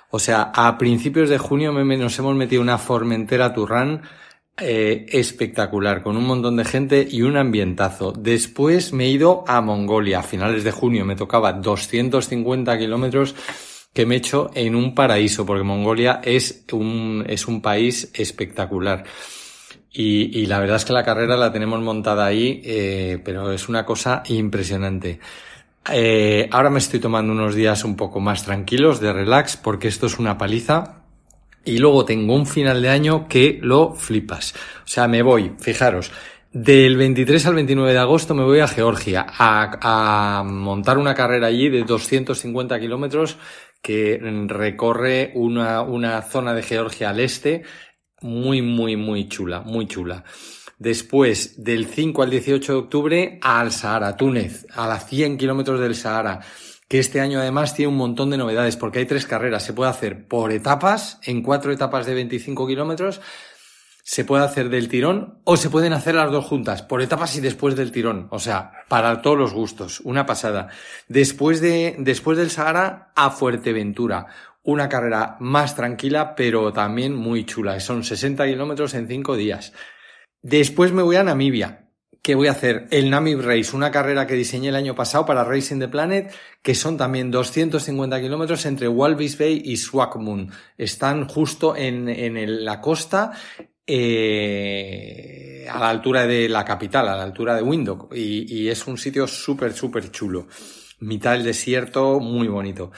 O sea, a principios de junio nos hemos metido una Formentera Turran eh, espectacular, con un montón de gente y un ambientazo. Después me he ido a Mongolia, a finales de junio, me tocaba 250 kilómetros que me he hecho en un paraíso, porque Mongolia es un, es un país espectacular. Y, la verdad es que la carrera la tenemos montada ahí, eh, pero es una cosa impresionante. Eh, ahora me estoy tomando unos días un poco más tranquilos de relax, porque esto es una paliza y luego tengo un final de año que lo flipas. O sea, me voy, fijaros, del 23 al 29 de agosto me voy a Georgia a, montar una carrera allí de 250 kilómetros que recorre una, una zona de Georgia al este muy, muy, muy chula, muy chula. Después, del 5 al 18 de octubre, al Sahara, Túnez, a las 100 kilómetros del Sahara que este año además tiene un montón de novedades porque hay tres carreras. Se puede hacer por etapas, en cuatro etapas de 25 kilómetros, se puede hacer del tirón o se pueden hacer las dos juntas, por etapas y después del tirón. O sea, para todos los gustos, una pasada. Después de, después del Sahara a Fuerteventura. Una carrera más tranquila, pero también muy chula. Son 60 kilómetros en cinco días. Después me voy a Namibia que voy a hacer el Namib Race, una carrera que diseñé el año pasado para Racing the Planet, que son también 250 kilómetros entre Walvis Bay y Swakopmund. Están justo en, en la costa, eh, a la altura de la capital, a la altura de Windhoek, y, y es un sitio súper, súper chulo. Mitad del desierto, muy bonito.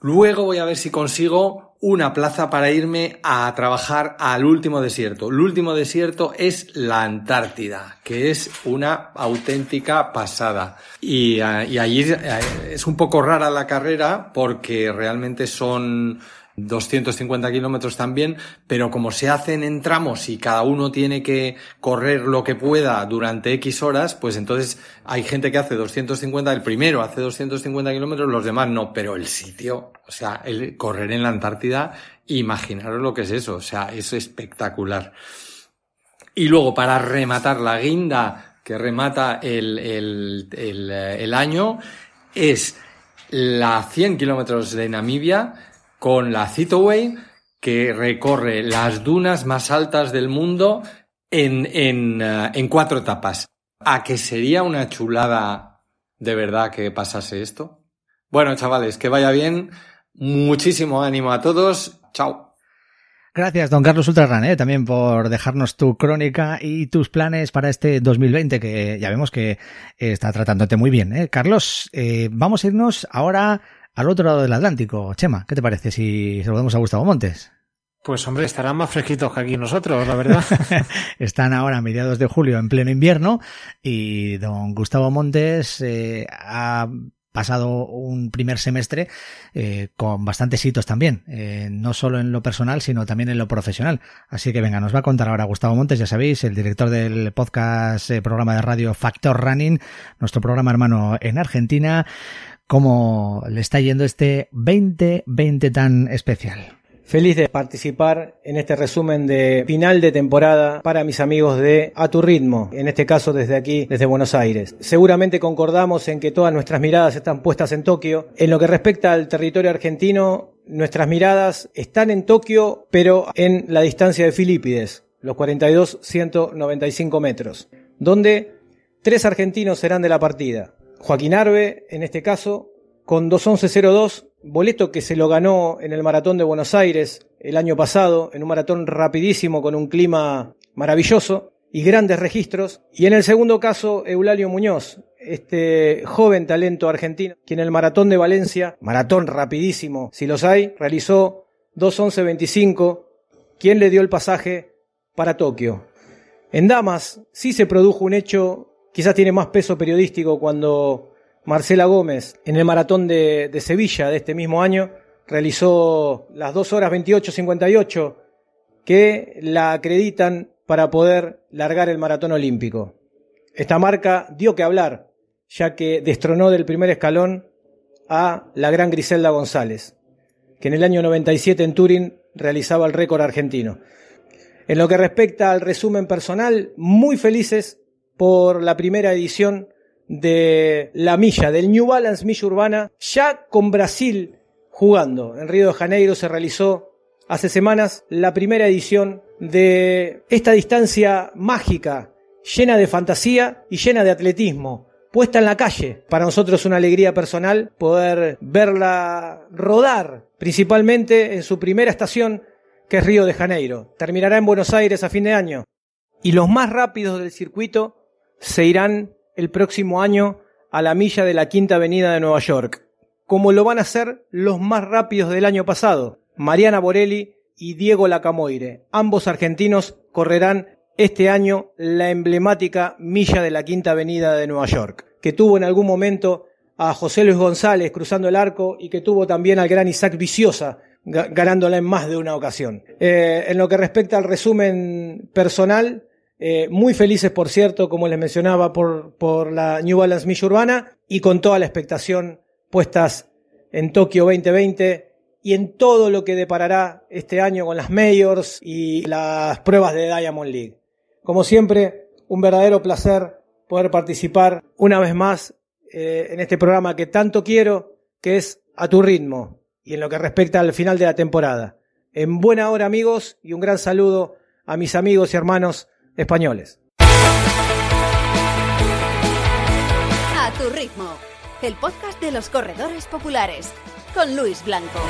Luego voy a ver si consigo una plaza para irme a trabajar al último desierto. El último desierto es la Antártida, que es una auténtica pasada. Y, eh, allí eh, es un poco rara la carrera porque realmente son 250 kilómetros también, pero como se hacen en tramos y cada uno tiene que correr lo que pueda durante X horas, pues entonces hay gente que hace 250, el primero hace 250 kilómetros, los demás no, pero el sitio, o sea, el correr en la Antártida, imaginaros lo que es eso, o sea, es espectacular. Y luego, para rematar la guinda que remata el, el, el, el año, es la 100 kilómetros de Namibia, con la Citoway, que recorre las dunas más altas del mundo en, en, eh, en cuatro etapas. ¿A que sería una chulada de verdad que pasase esto? Bueno, chavales, que vaya bien. Muchísimo ánimo a todos. Chao.
Gracias, don Carlos Ultrarran, ¿eh? también por dejarnos tu crónica y tus planes para este 2020, que ya vemos que está tratándote muy bien. ¿eh? Carlos, vamos a irnos ahora al otro lado del Atlántico. Chema, ¿qué te parece si saludamos a Gustavo Montes?
Pues hombre, estarán más fresquitos que aquí nosotros, la verdad. <laughs>
Están ahora a mediados de julio en pleno invierno y don Gustavo Montes eh, ha pasado un primer semestre eh, con bastantes hitos también, eh, no solo en lo personal, sino también en lo profesional. Así que venga, nos va a contar ahora Gustavo Montes, ya sabéis, el director del podcast, eh, programa de radio Factor Running, nuestro programa hermano en Argentina cómo le está yendo este 2020 tan especial.
Feliz de participar en este resumen de final de temporada para mis amigos de A Tu Ritmo, en este caso desde aquí, desde Buenos Aires. Seguramente concordamos en que todas nuestras miradas están puestas en Tokio. En lo que respecta al territorio argentino, nuestras miradas están en Tokio, pero en la distancia de Filipides, los 42-195 metros, donde tres argentinos serán de la partida. Joaquín Arbe, en este caso, con 2.11.02, boleto que se lo ganó en el Maratón de Buenos Aires el año pasado, en un maratón rapidísimo con un clima maravilloso y grandes registros. Y en el segundo caso, Eulalio Muñoz, este joven talento argentino, que en el Maratón de Valencia, maratón rapidísimo, si los hay, realizó 2.11.25, quien le dio el pasaje para Tokio. En Damas sí se produjo un hecho Quizás tiene más peso periodístico cuando Marcela Gómez, en el maratón de, Sevilla de este mismo año, realizó las 2 horas 28.58 que la acreditan para poder largar el maratón olímpico. Esta marca dio que hablar, ya que destronó del primer escalón a la gran Griselda González, que en el año 97 en Turín realizaba el récord argentino. En lo que respecta al resumen personal, muy felices por la primera edición de la milla, del New Balance Milla Urbana, ya con Brasil jugando. En Río de Janeiro se realizó hace semanas la primera edición de esta distancia mágica, llena de fantasía y llena de atletismo, puesta en la calle. Para nosotros es una alegría personal poder verla rodar, principalmente en su primera estación, que es Río de Janeiro. Terminará en Buenos Aires a fin de año. Y los más rápidos del circuito se irán el próximo año a la milla de la Quinta Avenida de Nueva York, como lo van a hacer los más rápidos del año pasado, Mariana Borelli y Diego Lacamoire. Ambos argentinos correrán este año la emblemática milla de la Quinta Avenida de Nueva York, que tuvo en algún momento a José Luis González cruzando el arco y que tuvo también al gran Isaac Viciosa ganándola en más de una ocasión. Eh, en lo que respecta al resumen personal, eh, muy felices, por cierto, como les mencionaba, por, por la New Balance Milla Urbana y con toda la expectación puestas en Tokio 2020 y en todo lo que deparará este año con las Majors y las pruebas de Diamond League. Como siempre, un verdadero placer poder participar una vez más eh, en este programa que tanto quiero, que es A tu ritmo y en lo que respecta al final de la temporada. En buena hora amigos y un gran saludo a mis amigos y hermanos
A tu ritmo, el podcast de los corredores populares, con Luis Blanco.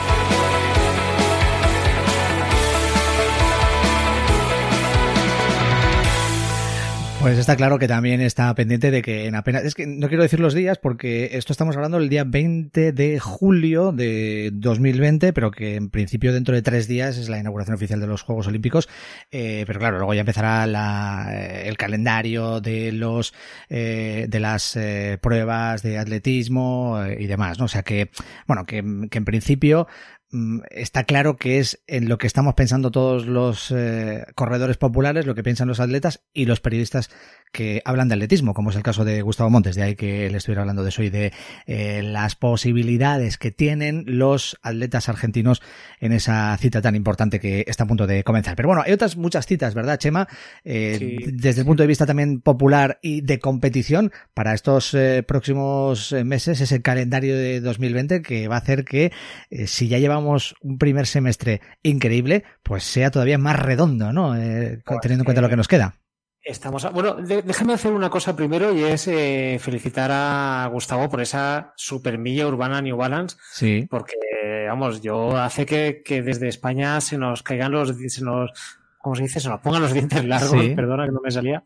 Pues está claro que también está pendiente de que en apenas... Es que no quiero decir los días porque esto estamos hablando el día 20 de julio de 2020, pero que en principio dentro de tres días es la inauguración oficial de los Juegos Olímpicos. Eh, pero claro, luego ya empezará la, eh, el calendario de los eh, de las eh, pruebas de atletismo eh, y demás, ¿no? O sea que, bueno, que, en principio está claro que es en lo que estamos pensando todos los eh, corredores populares, lo que piensan los atletas y los periodistas que hablan de atletismo, como es el caso de Gustavo Montes, de ahí que le estuviera hablando de eso y de eh, las posibilidades que tienen los atletas argentinos en esa cita tan importante que está a punto de comenzar. Pero bueno, hay otras muchas citas, ¿verdad, Chema? Eh,
Sí.
Desde el punto de vista también popular y de competición para estos próximos meses, ese calendario de 2020 que va a hacer que si ya llevamos un primer semestre increíble, pues sea todavía más redondo, ¿no? Eh,
Pues
teniendo en cuenta lo que nos queda.
Estamos a- bueno, de- déjame hacer una cosa primero y es eh, felicitar a Gustavo por esa supermilla urbana New Balance,
Sí.
porque vamos, yo hace que, que desde España se nos caigan los, se nos, ¿cómo se dice? Se nos pongan los dientes largos,
Sí.
perdona que no me salía,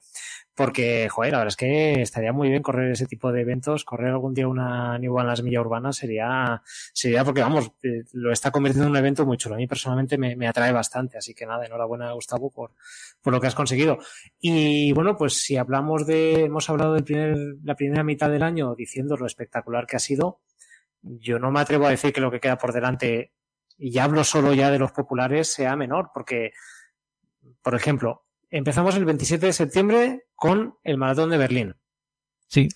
porque, joder, la verdad es que estaría muy bien correr ese tipo de eventos, correr algún día una New Balance milla urbana sería, sería porque, vamos, eh, lo está convirtiendo en un evento muy chulo. A mí personalmente me, me atrae bastante, así que nada, enhorabuena Gustavo por, por lo que has conseguido. Y bueno, pues si hablamos de, hemos hablado del primer, la primera mitad del año diciendo lo espectacular que ha sido, yo no me atrevo a decir que lo que queda por delante, y hablo solo ya de los populares, sea menor, porque, por ejemplo, empezamos el 27 de septiembre con el Maratón de Berlín.
Sí.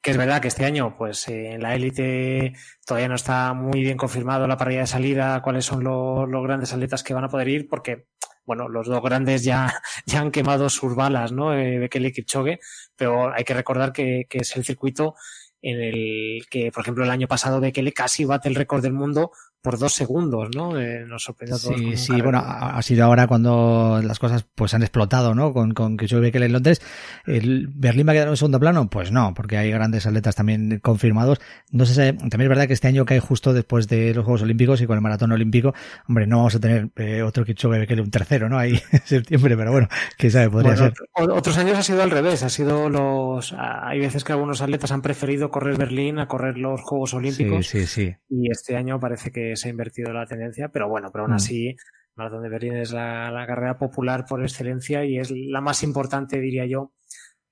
Que es verdad que este año, pues eh, en la élite todavía no está muy bien confirmado la parrilla de salida, cuáles son los, los grandes atletas que van a poder ir, porque, bueno, los dos grandes ya, <laughs> ya han quemado sus balas, ¿no? Eh, Bekele y Kipchoge, pero hay que recordar que, que es el circuito en el que, por ejemplo, el año pasado Bekele casi bate el récord del mundo por dos segundos, ¿no? Eh, nos sorprendió a todos.
Sí, sí, bueno, ha sido ahora cuando las cosas pues han explotado, ¿no? Con, con que yo Bekele en Londres. ¿El Berlín va a quedar en segundo plano? Pues no, porque hay grandes atletas también confirmados. No sé, también es verdad que este año cae justo después de los Juegos Olímpicos y con el Maratón Olímpico, hombre, no vamos a tener eh, otro Kipchoge Bekele, un tercero, ¿no? Ahí en septiembre, pero bueno, quién sabe, podría
Bueno,
ser.
Otros años ha sido al revés, ha sido los. Hay veces que algunos atletas han preferido correr Berlín a correr los Juegos
Sí,
Olímpicos
sí, sí.
y este año parece que se ha invertido la tendencia, pero bueno, pero aún
Mm.
así, Maratón de Berlín es la, la carrera popular por excelencia y es la más importante, diría yo.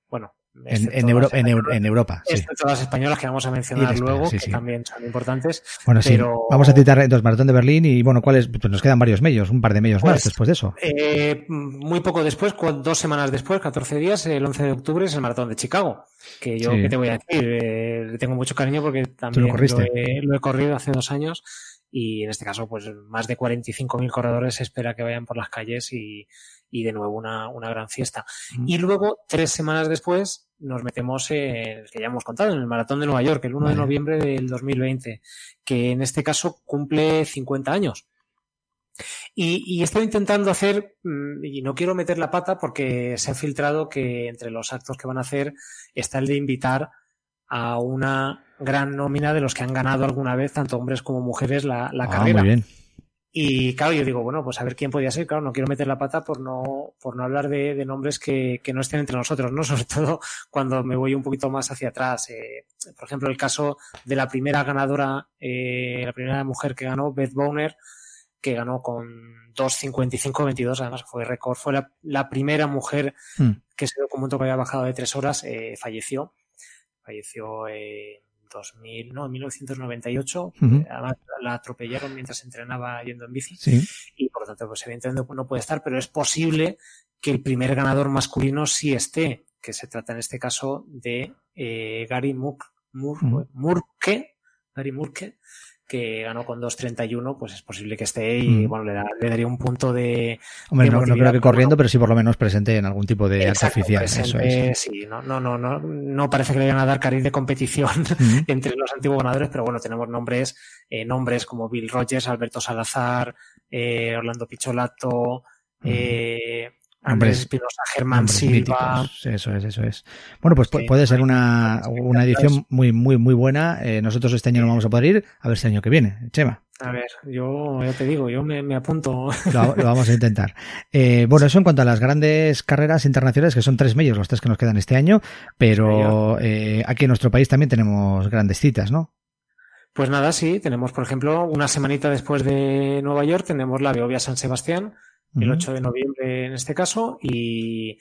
Bueno,
En, en, Euro, en, Euro, en, Europa. Sí.
Excepto las españolas que vamos a mencionar España, luego, sí, que sí. también son importantes.
Bueno,
pero...
sí. Vamos a citar entonces Maratón de Berlín y, bueno, ¿cuáles? Pues nos quedan varios medios, un par de medios
pues,
más después de eso.
Eh, muy poco después, dos semanas después, 14 días, el 11 de octubre es el Maratón de Chicago. Que yo, ¿qué te voy a decir? Eh, le tengo mucho cariño porque también
lo, corriste?
Lo, he, lo he corrido hace dos años y en este caso pues más de 45.000 corredores se espera que vayan por las calles y, y de nuevo una, una gran fiesta. Mm. Y luego, tres semanas después, nos metemos en el que ya hemos contado, en el Maratón de Nueva York, el 1 vale. de noviembre del 2020, que en este caso cumple 50 años. Y, y, estoy intentando hacer, mm, y no quiero meter la pata porque se ha filtrado que entre los actos que van a hacer está el de invitar a una gran nómina de los que han ganado alguna vez, tanto hombres como mujeres, la, la
ah,
carrera.
Muy bien.
Y claro, yo digo, bueno, pues a ver quién podía ser. Claro, no quiero meter la pata por no, por no hablar de, de nombres que, que, no estén entre nosotros, ¿no? <laughs> Sobre todo cuando me voy un poquito más hacia atrás. Eh, por ejemplo, el caso de la primera ganadora, eh, la primera mujer que ganó, Beth Boner, que ganó con 2.55-22, además fue récord. Fue la, la, primera mujer mm. que se documento que había bajado de tres horas, eh, falleció. Falleció en 2000, no, en 1998.
Uh -huh.
Además, la atropellaron mientras entrenaba yendo en bici.
Sí.
Y por lo tanto, pues evidentemente no puede estar, pero es posible que el primer ganador masculino sí esté, que se trata en este caso de eh, Gary Mur Mur uh -huh. Murke, Gary Murke, que ganó con 2.31, pues es posible que esté y
Mm.
bueno, le, da, le, daría un punto de.
Hombre,
de
no, no, creo que corriendo, pero sí por lo menos presente en algún tipo de
Exacto. Presente, eso es. Sí, no, no, no, no, no parece que le vayan a dar cariz de competición
Mm. <laughs>
entre los antiguos ganadores, pero bueno, tenemos nombres, eh, nombres como Bill Rogers, Alberto Salazar, eh, Orlando Picholato,
Mm.
eh, Andrés Espinosa, Germán Silva.
Míticos. Eso es, eso es. Bueno, pues sí, puede ser una, una edición muy, muy, muy buena. Eh, nosotros este año no vamos a poder ir, a ver si el año que viene, Chema.
A ver, yo ya te digo, yo me, me apunto.
Lo, lo, vamos a <laughs> intentar. Eh, bueno, eso en cuanto a las grandes carreras internacionales, que son tres medios, los tres que nos quedan este año, pero eh, aquí en nuestro país también tenemos grandes citas, ¿no?
Pues nada, sí, tenemos, por ejemplo, una semanita después de Nueva York, tenemos la Beovia San Sebastián, el 8 de noviembre en este caso, y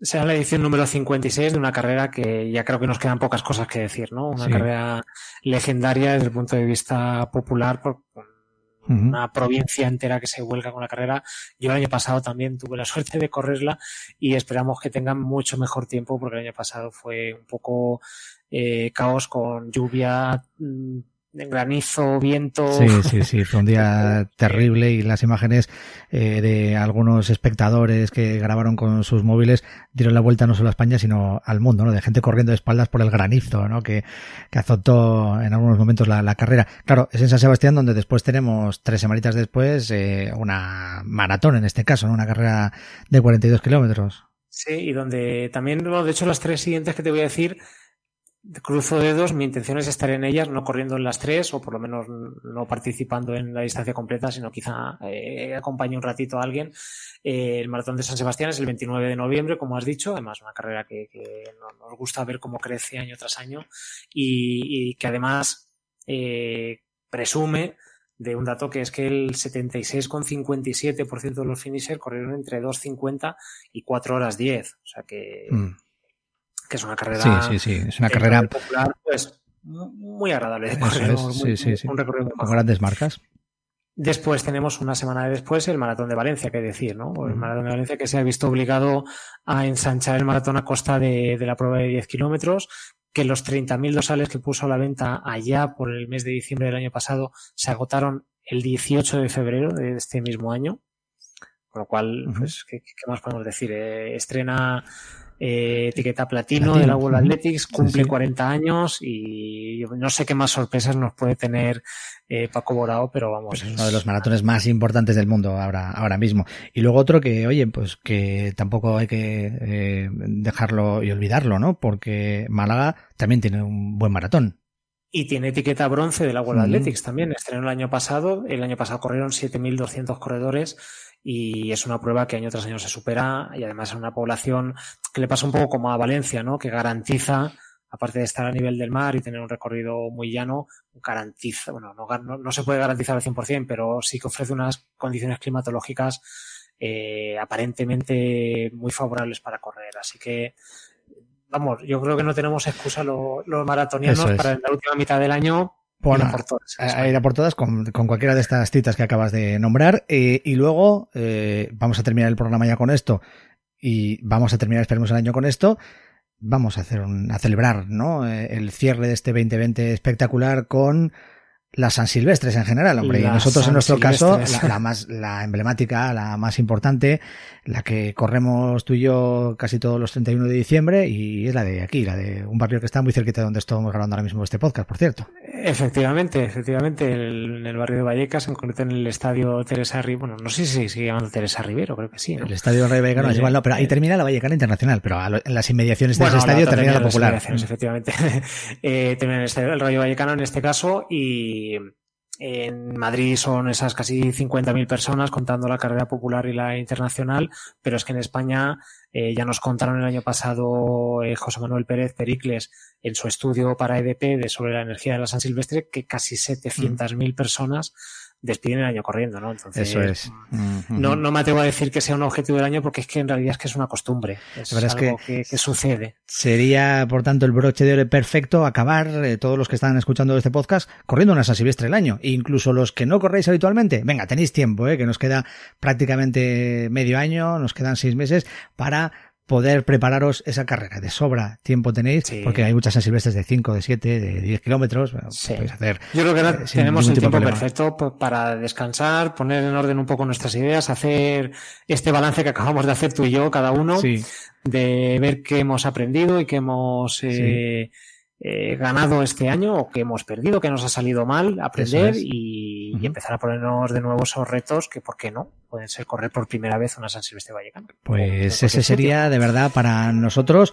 será la edición número 56 de una carrera que ya creo que nos quedan pocas cosas que decir, ¿no? Una
sí.
carrera legendaria desde el punto de vista popular, por una provincia entera que se vuelca con la carrera. Yo el año pasado también tuve la suerte de correrla y esperamos que tengan mucho mejor tiempo porque el año pasado fue un poco eh, caos con lluvia mm, granizo, viento.
Sí, sí, sí, fue un día <laughs> terrible y las imágenes eh, de algunos espectadores que grabaron con sus móviles dieron la vuelta no solo a España, sino al mundo, ¿no? De gente corriendo de espaldas por el granizo, ¿no? Que, que azotó en algunos momentos la, la, carrera. Claro, es en San Sebastián donde después tenemos, tres semanitas después, eh, una maratón en este caso, ¿no? Una carrera de 42 kilómetros.
Sí, y donde también, bueno, de hecho, las tres siguientes que te voy a decir cruzo dedos, mi intención es estar en ellas, no corriendo en las tres, o por lo menos no participando en la distancia completa, sino quizá eh, acompañe un ratito a alguien. Eh, el Maratón de San Sebastián es el 29 de noviembre, como has dicho, además una carrera que, nos gusta ver cómo crece año tras año y, y que además eh, presume de un dato que es que el 76,57% de los finishers corrieron entre 2.50 y 4 horas 10. O sea que... Mm que es una carrera.
Sí, sí, sí. Es una carrera.
Popular, pues muy agradable de correr.
Es, sí, sí, sí. Un recorrido con grandes marcas.
Después tenemos una semana después el Maratón de Valencia, que decir, ¿no? El Maratón de Valencia que se ha visto obligado a ensanchar el maratón a costa de, de la prueba de 10 kilómetros, que los 30.000 dosales que puso a la venta allá por el mes de diciembre del año pasado se agotaron el 18 de febrero de este mismo año. Con lo cual, pues, ¿qué, ¿qué, más podemos decir? Eh, estrena eh, etiqueta platino, platino, de la World Athletics, cumple sí, sí. 40 años y no sé qué más sorpresas nos puede tener eh, Paco Borao, pero vamos.
Pues es uno de los maratones más importantes del mundo ahora, ahora mismo. Y luego otro que, oye, pues que tampoco hay que eh, dejarlo y olvidarlo, ¿no? Porque Málaga también tiene un buen maratón.
Y tiene etiqueta bronce de la World mm. Athletics también. Estrenó el año pasado. El año pasado corrieron 7.200 corredores y es una prueba que año tras año se supera y además es una población que le pasa un poco como a Valencia, ¿no? Que garantiza, aparte de estar a nivel del mar y tener un recorrido muy llano, garantiza, bueno, no, no, no se puede garantizar al 100%, pero sí que ofrece unas condiciones climatológicas eh, aparentemente muy favorables para correr. Así que vamos, yo creo que no tenemos excusa los, los maratonianos para en la última mitad del año
bueno, ir a por todas, a ir a por todas con, con, cualquiera de estas citas que acabas de nombrar. Eh, y luego eh, vamos a terminar el programa ya con esto. Y vamos a terminar, esperemos, el año con esto. Vamos a hacer un, a celebrar, ¿no? Eh, el cierre de este 2020 espectacular con las San Silvestres en general, hombre. y nosotros en nuestro caso, la, más, la emblemática, la más importante, la que corremos tú y yo casi todos los 31 de diciembre, y es la de aquí, la de un barrio que está muy cerquita de donde estamos grabando ahora mismo este podcast, por cierto.
Efectivamente, efectivamente, en el barrio de Vallecas, en concreto en el estadio Teresa Rivero, bueno, no sé si sigue llamando Teresa Rivero, creo que sí.
El estadio Rey Vallecano igual, no, pero ahí termina la Vallecana Internacional, pero en las inmediaciones de ese estadio termina la popular.
Efectivamente, <laughs> eh, termina el estadio del Rayo Vallecano en este caso, y en Madrid son esas casi 50.000 personas contando la carrera popular y la internacional, pero es que en España eh, ya nos contaron el año pasado eh, José Manuel Pérez Pericles en su estudio para EDP de sobre la energía de la San Silvestre que casi 700.000 personas despiden el año corriendo, ¿no?
Entonces, Eso es.
No, no me atrevo a decir que sea un objetivo del año porque es que en realidad es que es una costumbre. Es algo que, que, sucede.
Sería, por tanto, el broche de oro perfecto acabar, eh, todos los que están escuchando este podcast, corriendo una San Silvestre el año. E incluso los que no corréis habitualmente, venga, tenéis tiempo, ¿eh? que nos queda prácticamente medio año, nos quedan seis meses para poder prepararos esa carrera. De sobra tiempo tenéis, porque hay muchas silvestres de 5, de 7, de 10 kilómetros. Hacer,
Yo creo que ahora eh, tenemos el tiempo perfecto para descansar, poner en orden un poco nuestras ideas, hacer este balance que acabamos de hacer tú y yo, cada uno, de ver qué hemos aprendido y qué hemos... Eh, eh, ganado este año o que hemos perdido, que nos ha salido mal, aprender y, empezar a ponernos de nuevo esos retos que, ¿por qué no? Pueden ser correr por primera vez una San Silvestre Vallecano.
Pues ese sería de verdad para nosotros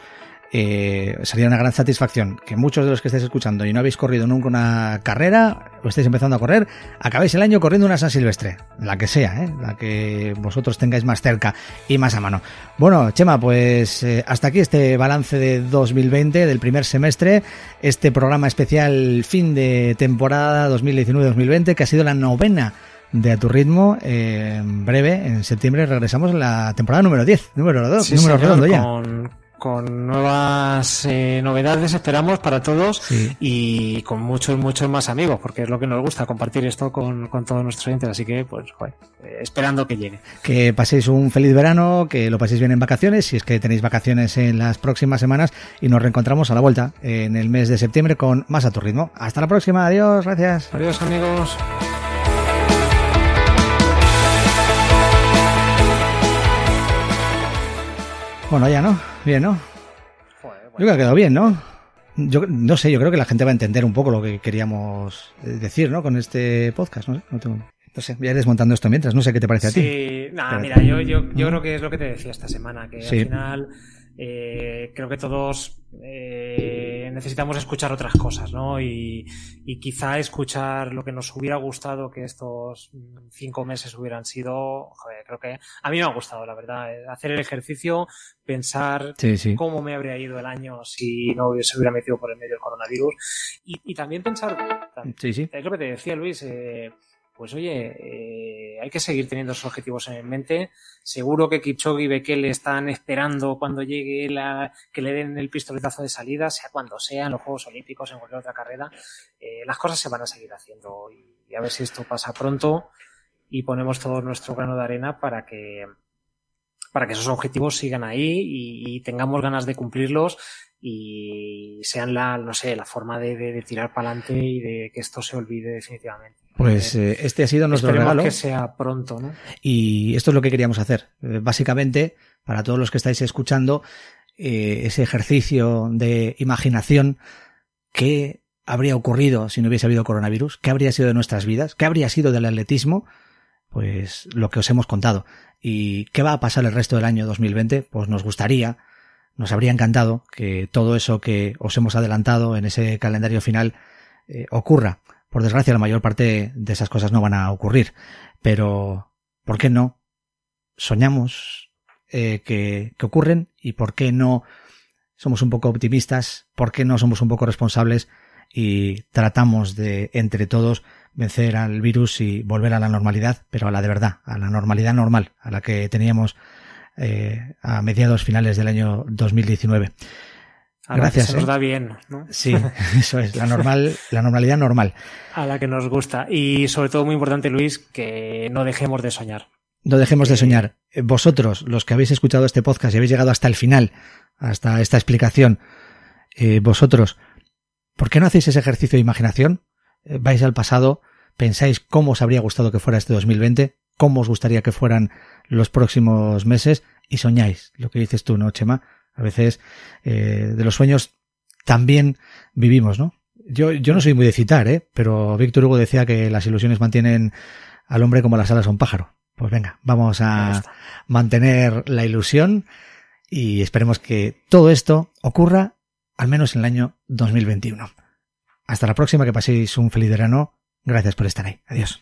eh, sería una gran satisfacción que muchos de los que estáis escuchando y no habéis corrido nunca una carrera o estáis empezando a correr, acabéis el año corriendo una San Silvestre, la que sea, ¿eh? la que vosotros tengáis más cerca y más a mano. Bueno, Chema, pues eh, hasta aquí este balance de 2020 del primer semestre, este programa especial fin de temporada 2019-2020 que ha sido la novena de A Tu Ritmo. en breve, en septiembre, regresamos a la temporada número 10, número 2, número redondo ya
con nuevas eh, novedades, esperamos, para todos y con muchos, muchos más amigos, porque es lo que nos gusta, compartir esto con, con todos nuestros oyentes. Así que, pues, eh, esperando que llegue.
Que paséis un feliz verano, que lo paséis bien en vacaciones, si es que tenéis vacaciones en las próximas semanas, y nos reencontramos a la vuelta en el mes de septiembre con más a tu ritmo. Hasta la próxima, adiós, gracias.
Adiós, amigos.
Bueno, ya no. Bien, ¿no? Yo creo que ha quedado bien, ¿no? Yo no sé, yo creo que la gente va a entender un poco lo que queríamos eh, decir, ¿no? Con este podcast, no sé. No, tengo... no sé, voy a ir desmontando esto mientras, no sé qué te parece a ti.
Sí, nada, mira, yo, yo, yo creo que es lo que te decía esta semana, que al final eh, creo que todos eh, necesitamos escuchar otras cosas, ¿no? Y, y, quizá escuchar lo que nos hubiera gustado que estos cinco meses hubieran sido, joder, creo que a mí me ha gustado, la verdad, eh, hacer el ejercicio, pensar cómo me habría ido el año si no se hubiera metido por el medio el coronavirus. Y, y también pensar, es lo que te decía Luis, eh, pues oye, eh, hay que seguir teniendo esos objetivos en mente. Seguro que Kipchoge y Bekele están esperando cuando llegue la, que le den el pistoletazo de salida, sea cuando sea, en los Juegos Olímpicos, en cualquier otra carrera. Eh, las cosas se van a seguir haciendo y, a ver si esto pasa pronto y ponemos todo nuestro grano de arena para que, para que esos objetivos sigan ahí y, y tengamos ganas de cumplirlos y sean la, no sé, la forma de, de, de tirar para adelante y de que esto se olvide definitivamente.
Pues eh, este ha sido nuestro regalo.
que sea pronto, ¿no?
Y esto es lo que queríamos hacer. Eh, básicamente, para todos los que estáis escuchando, eh, ese ejercicio de imaginación, ¿qué habría ocurrido si no hubiese habido coronavirus? ¿Qué habría sido de nuestras vidas? ¿Qué habría sido del atletismo? Pues lo que os hemos contado. ¿Y qué va a pasar el resto del año 2020? Pues nos gustaría nos habría encantado que todo eso que os hemos adelantado en ese calendario final eh, ocurra. Por desgracia, la mayor parte de esas cosas no van a ocurrir. Pero, ¿por qué no? Soñamos eh, que, que ocurren y por qué no somos un poco optimistas, por qué no somos un poco responsables y tratamos de, entre todos, vencer al virus y volver a la normalidad, pero a la de verdad, a la normalidad normal, a la que teníamos eh, a mediados finales del año 2019.
A la que
Gracias,
se nos
¿eh?
da bien, ¿no?
Sí, <laughs> eso es, la normal, la normalidad normal.
A la que nos gusta. Y sobre todo, muy importante, Luis, que no dejemos de soñar.
No dejemos de soñar. Eh, Vosotros, los que habéis escuchado este podcast y habéis llegado hasta el final, hasta esta explicación, eh, vosotros, ¿por qué no hacéis ese ejercicio de imaginación? Vais al pasado, pensáis cómo os habría gustado que fuera este 2020, cómo os gustaría que fueran los próximos meses y soñáis. Lo que dices tú, ¿no, Chema? A veces eh, de los sueños también vivimos, ¿no? Yo, yo no soy muy de citar, ¿eh? Pero Víctor Hugo decía que las ilusiones mantienen al hombre como las alas a un pájaro. Pues venga, vamos a mantener la ilusión y esperemos que todo esto ocurra al menos en el año 2021. Hasta la próxima, que paséis un feliz verano. Gracias por estar ahí. Adiós.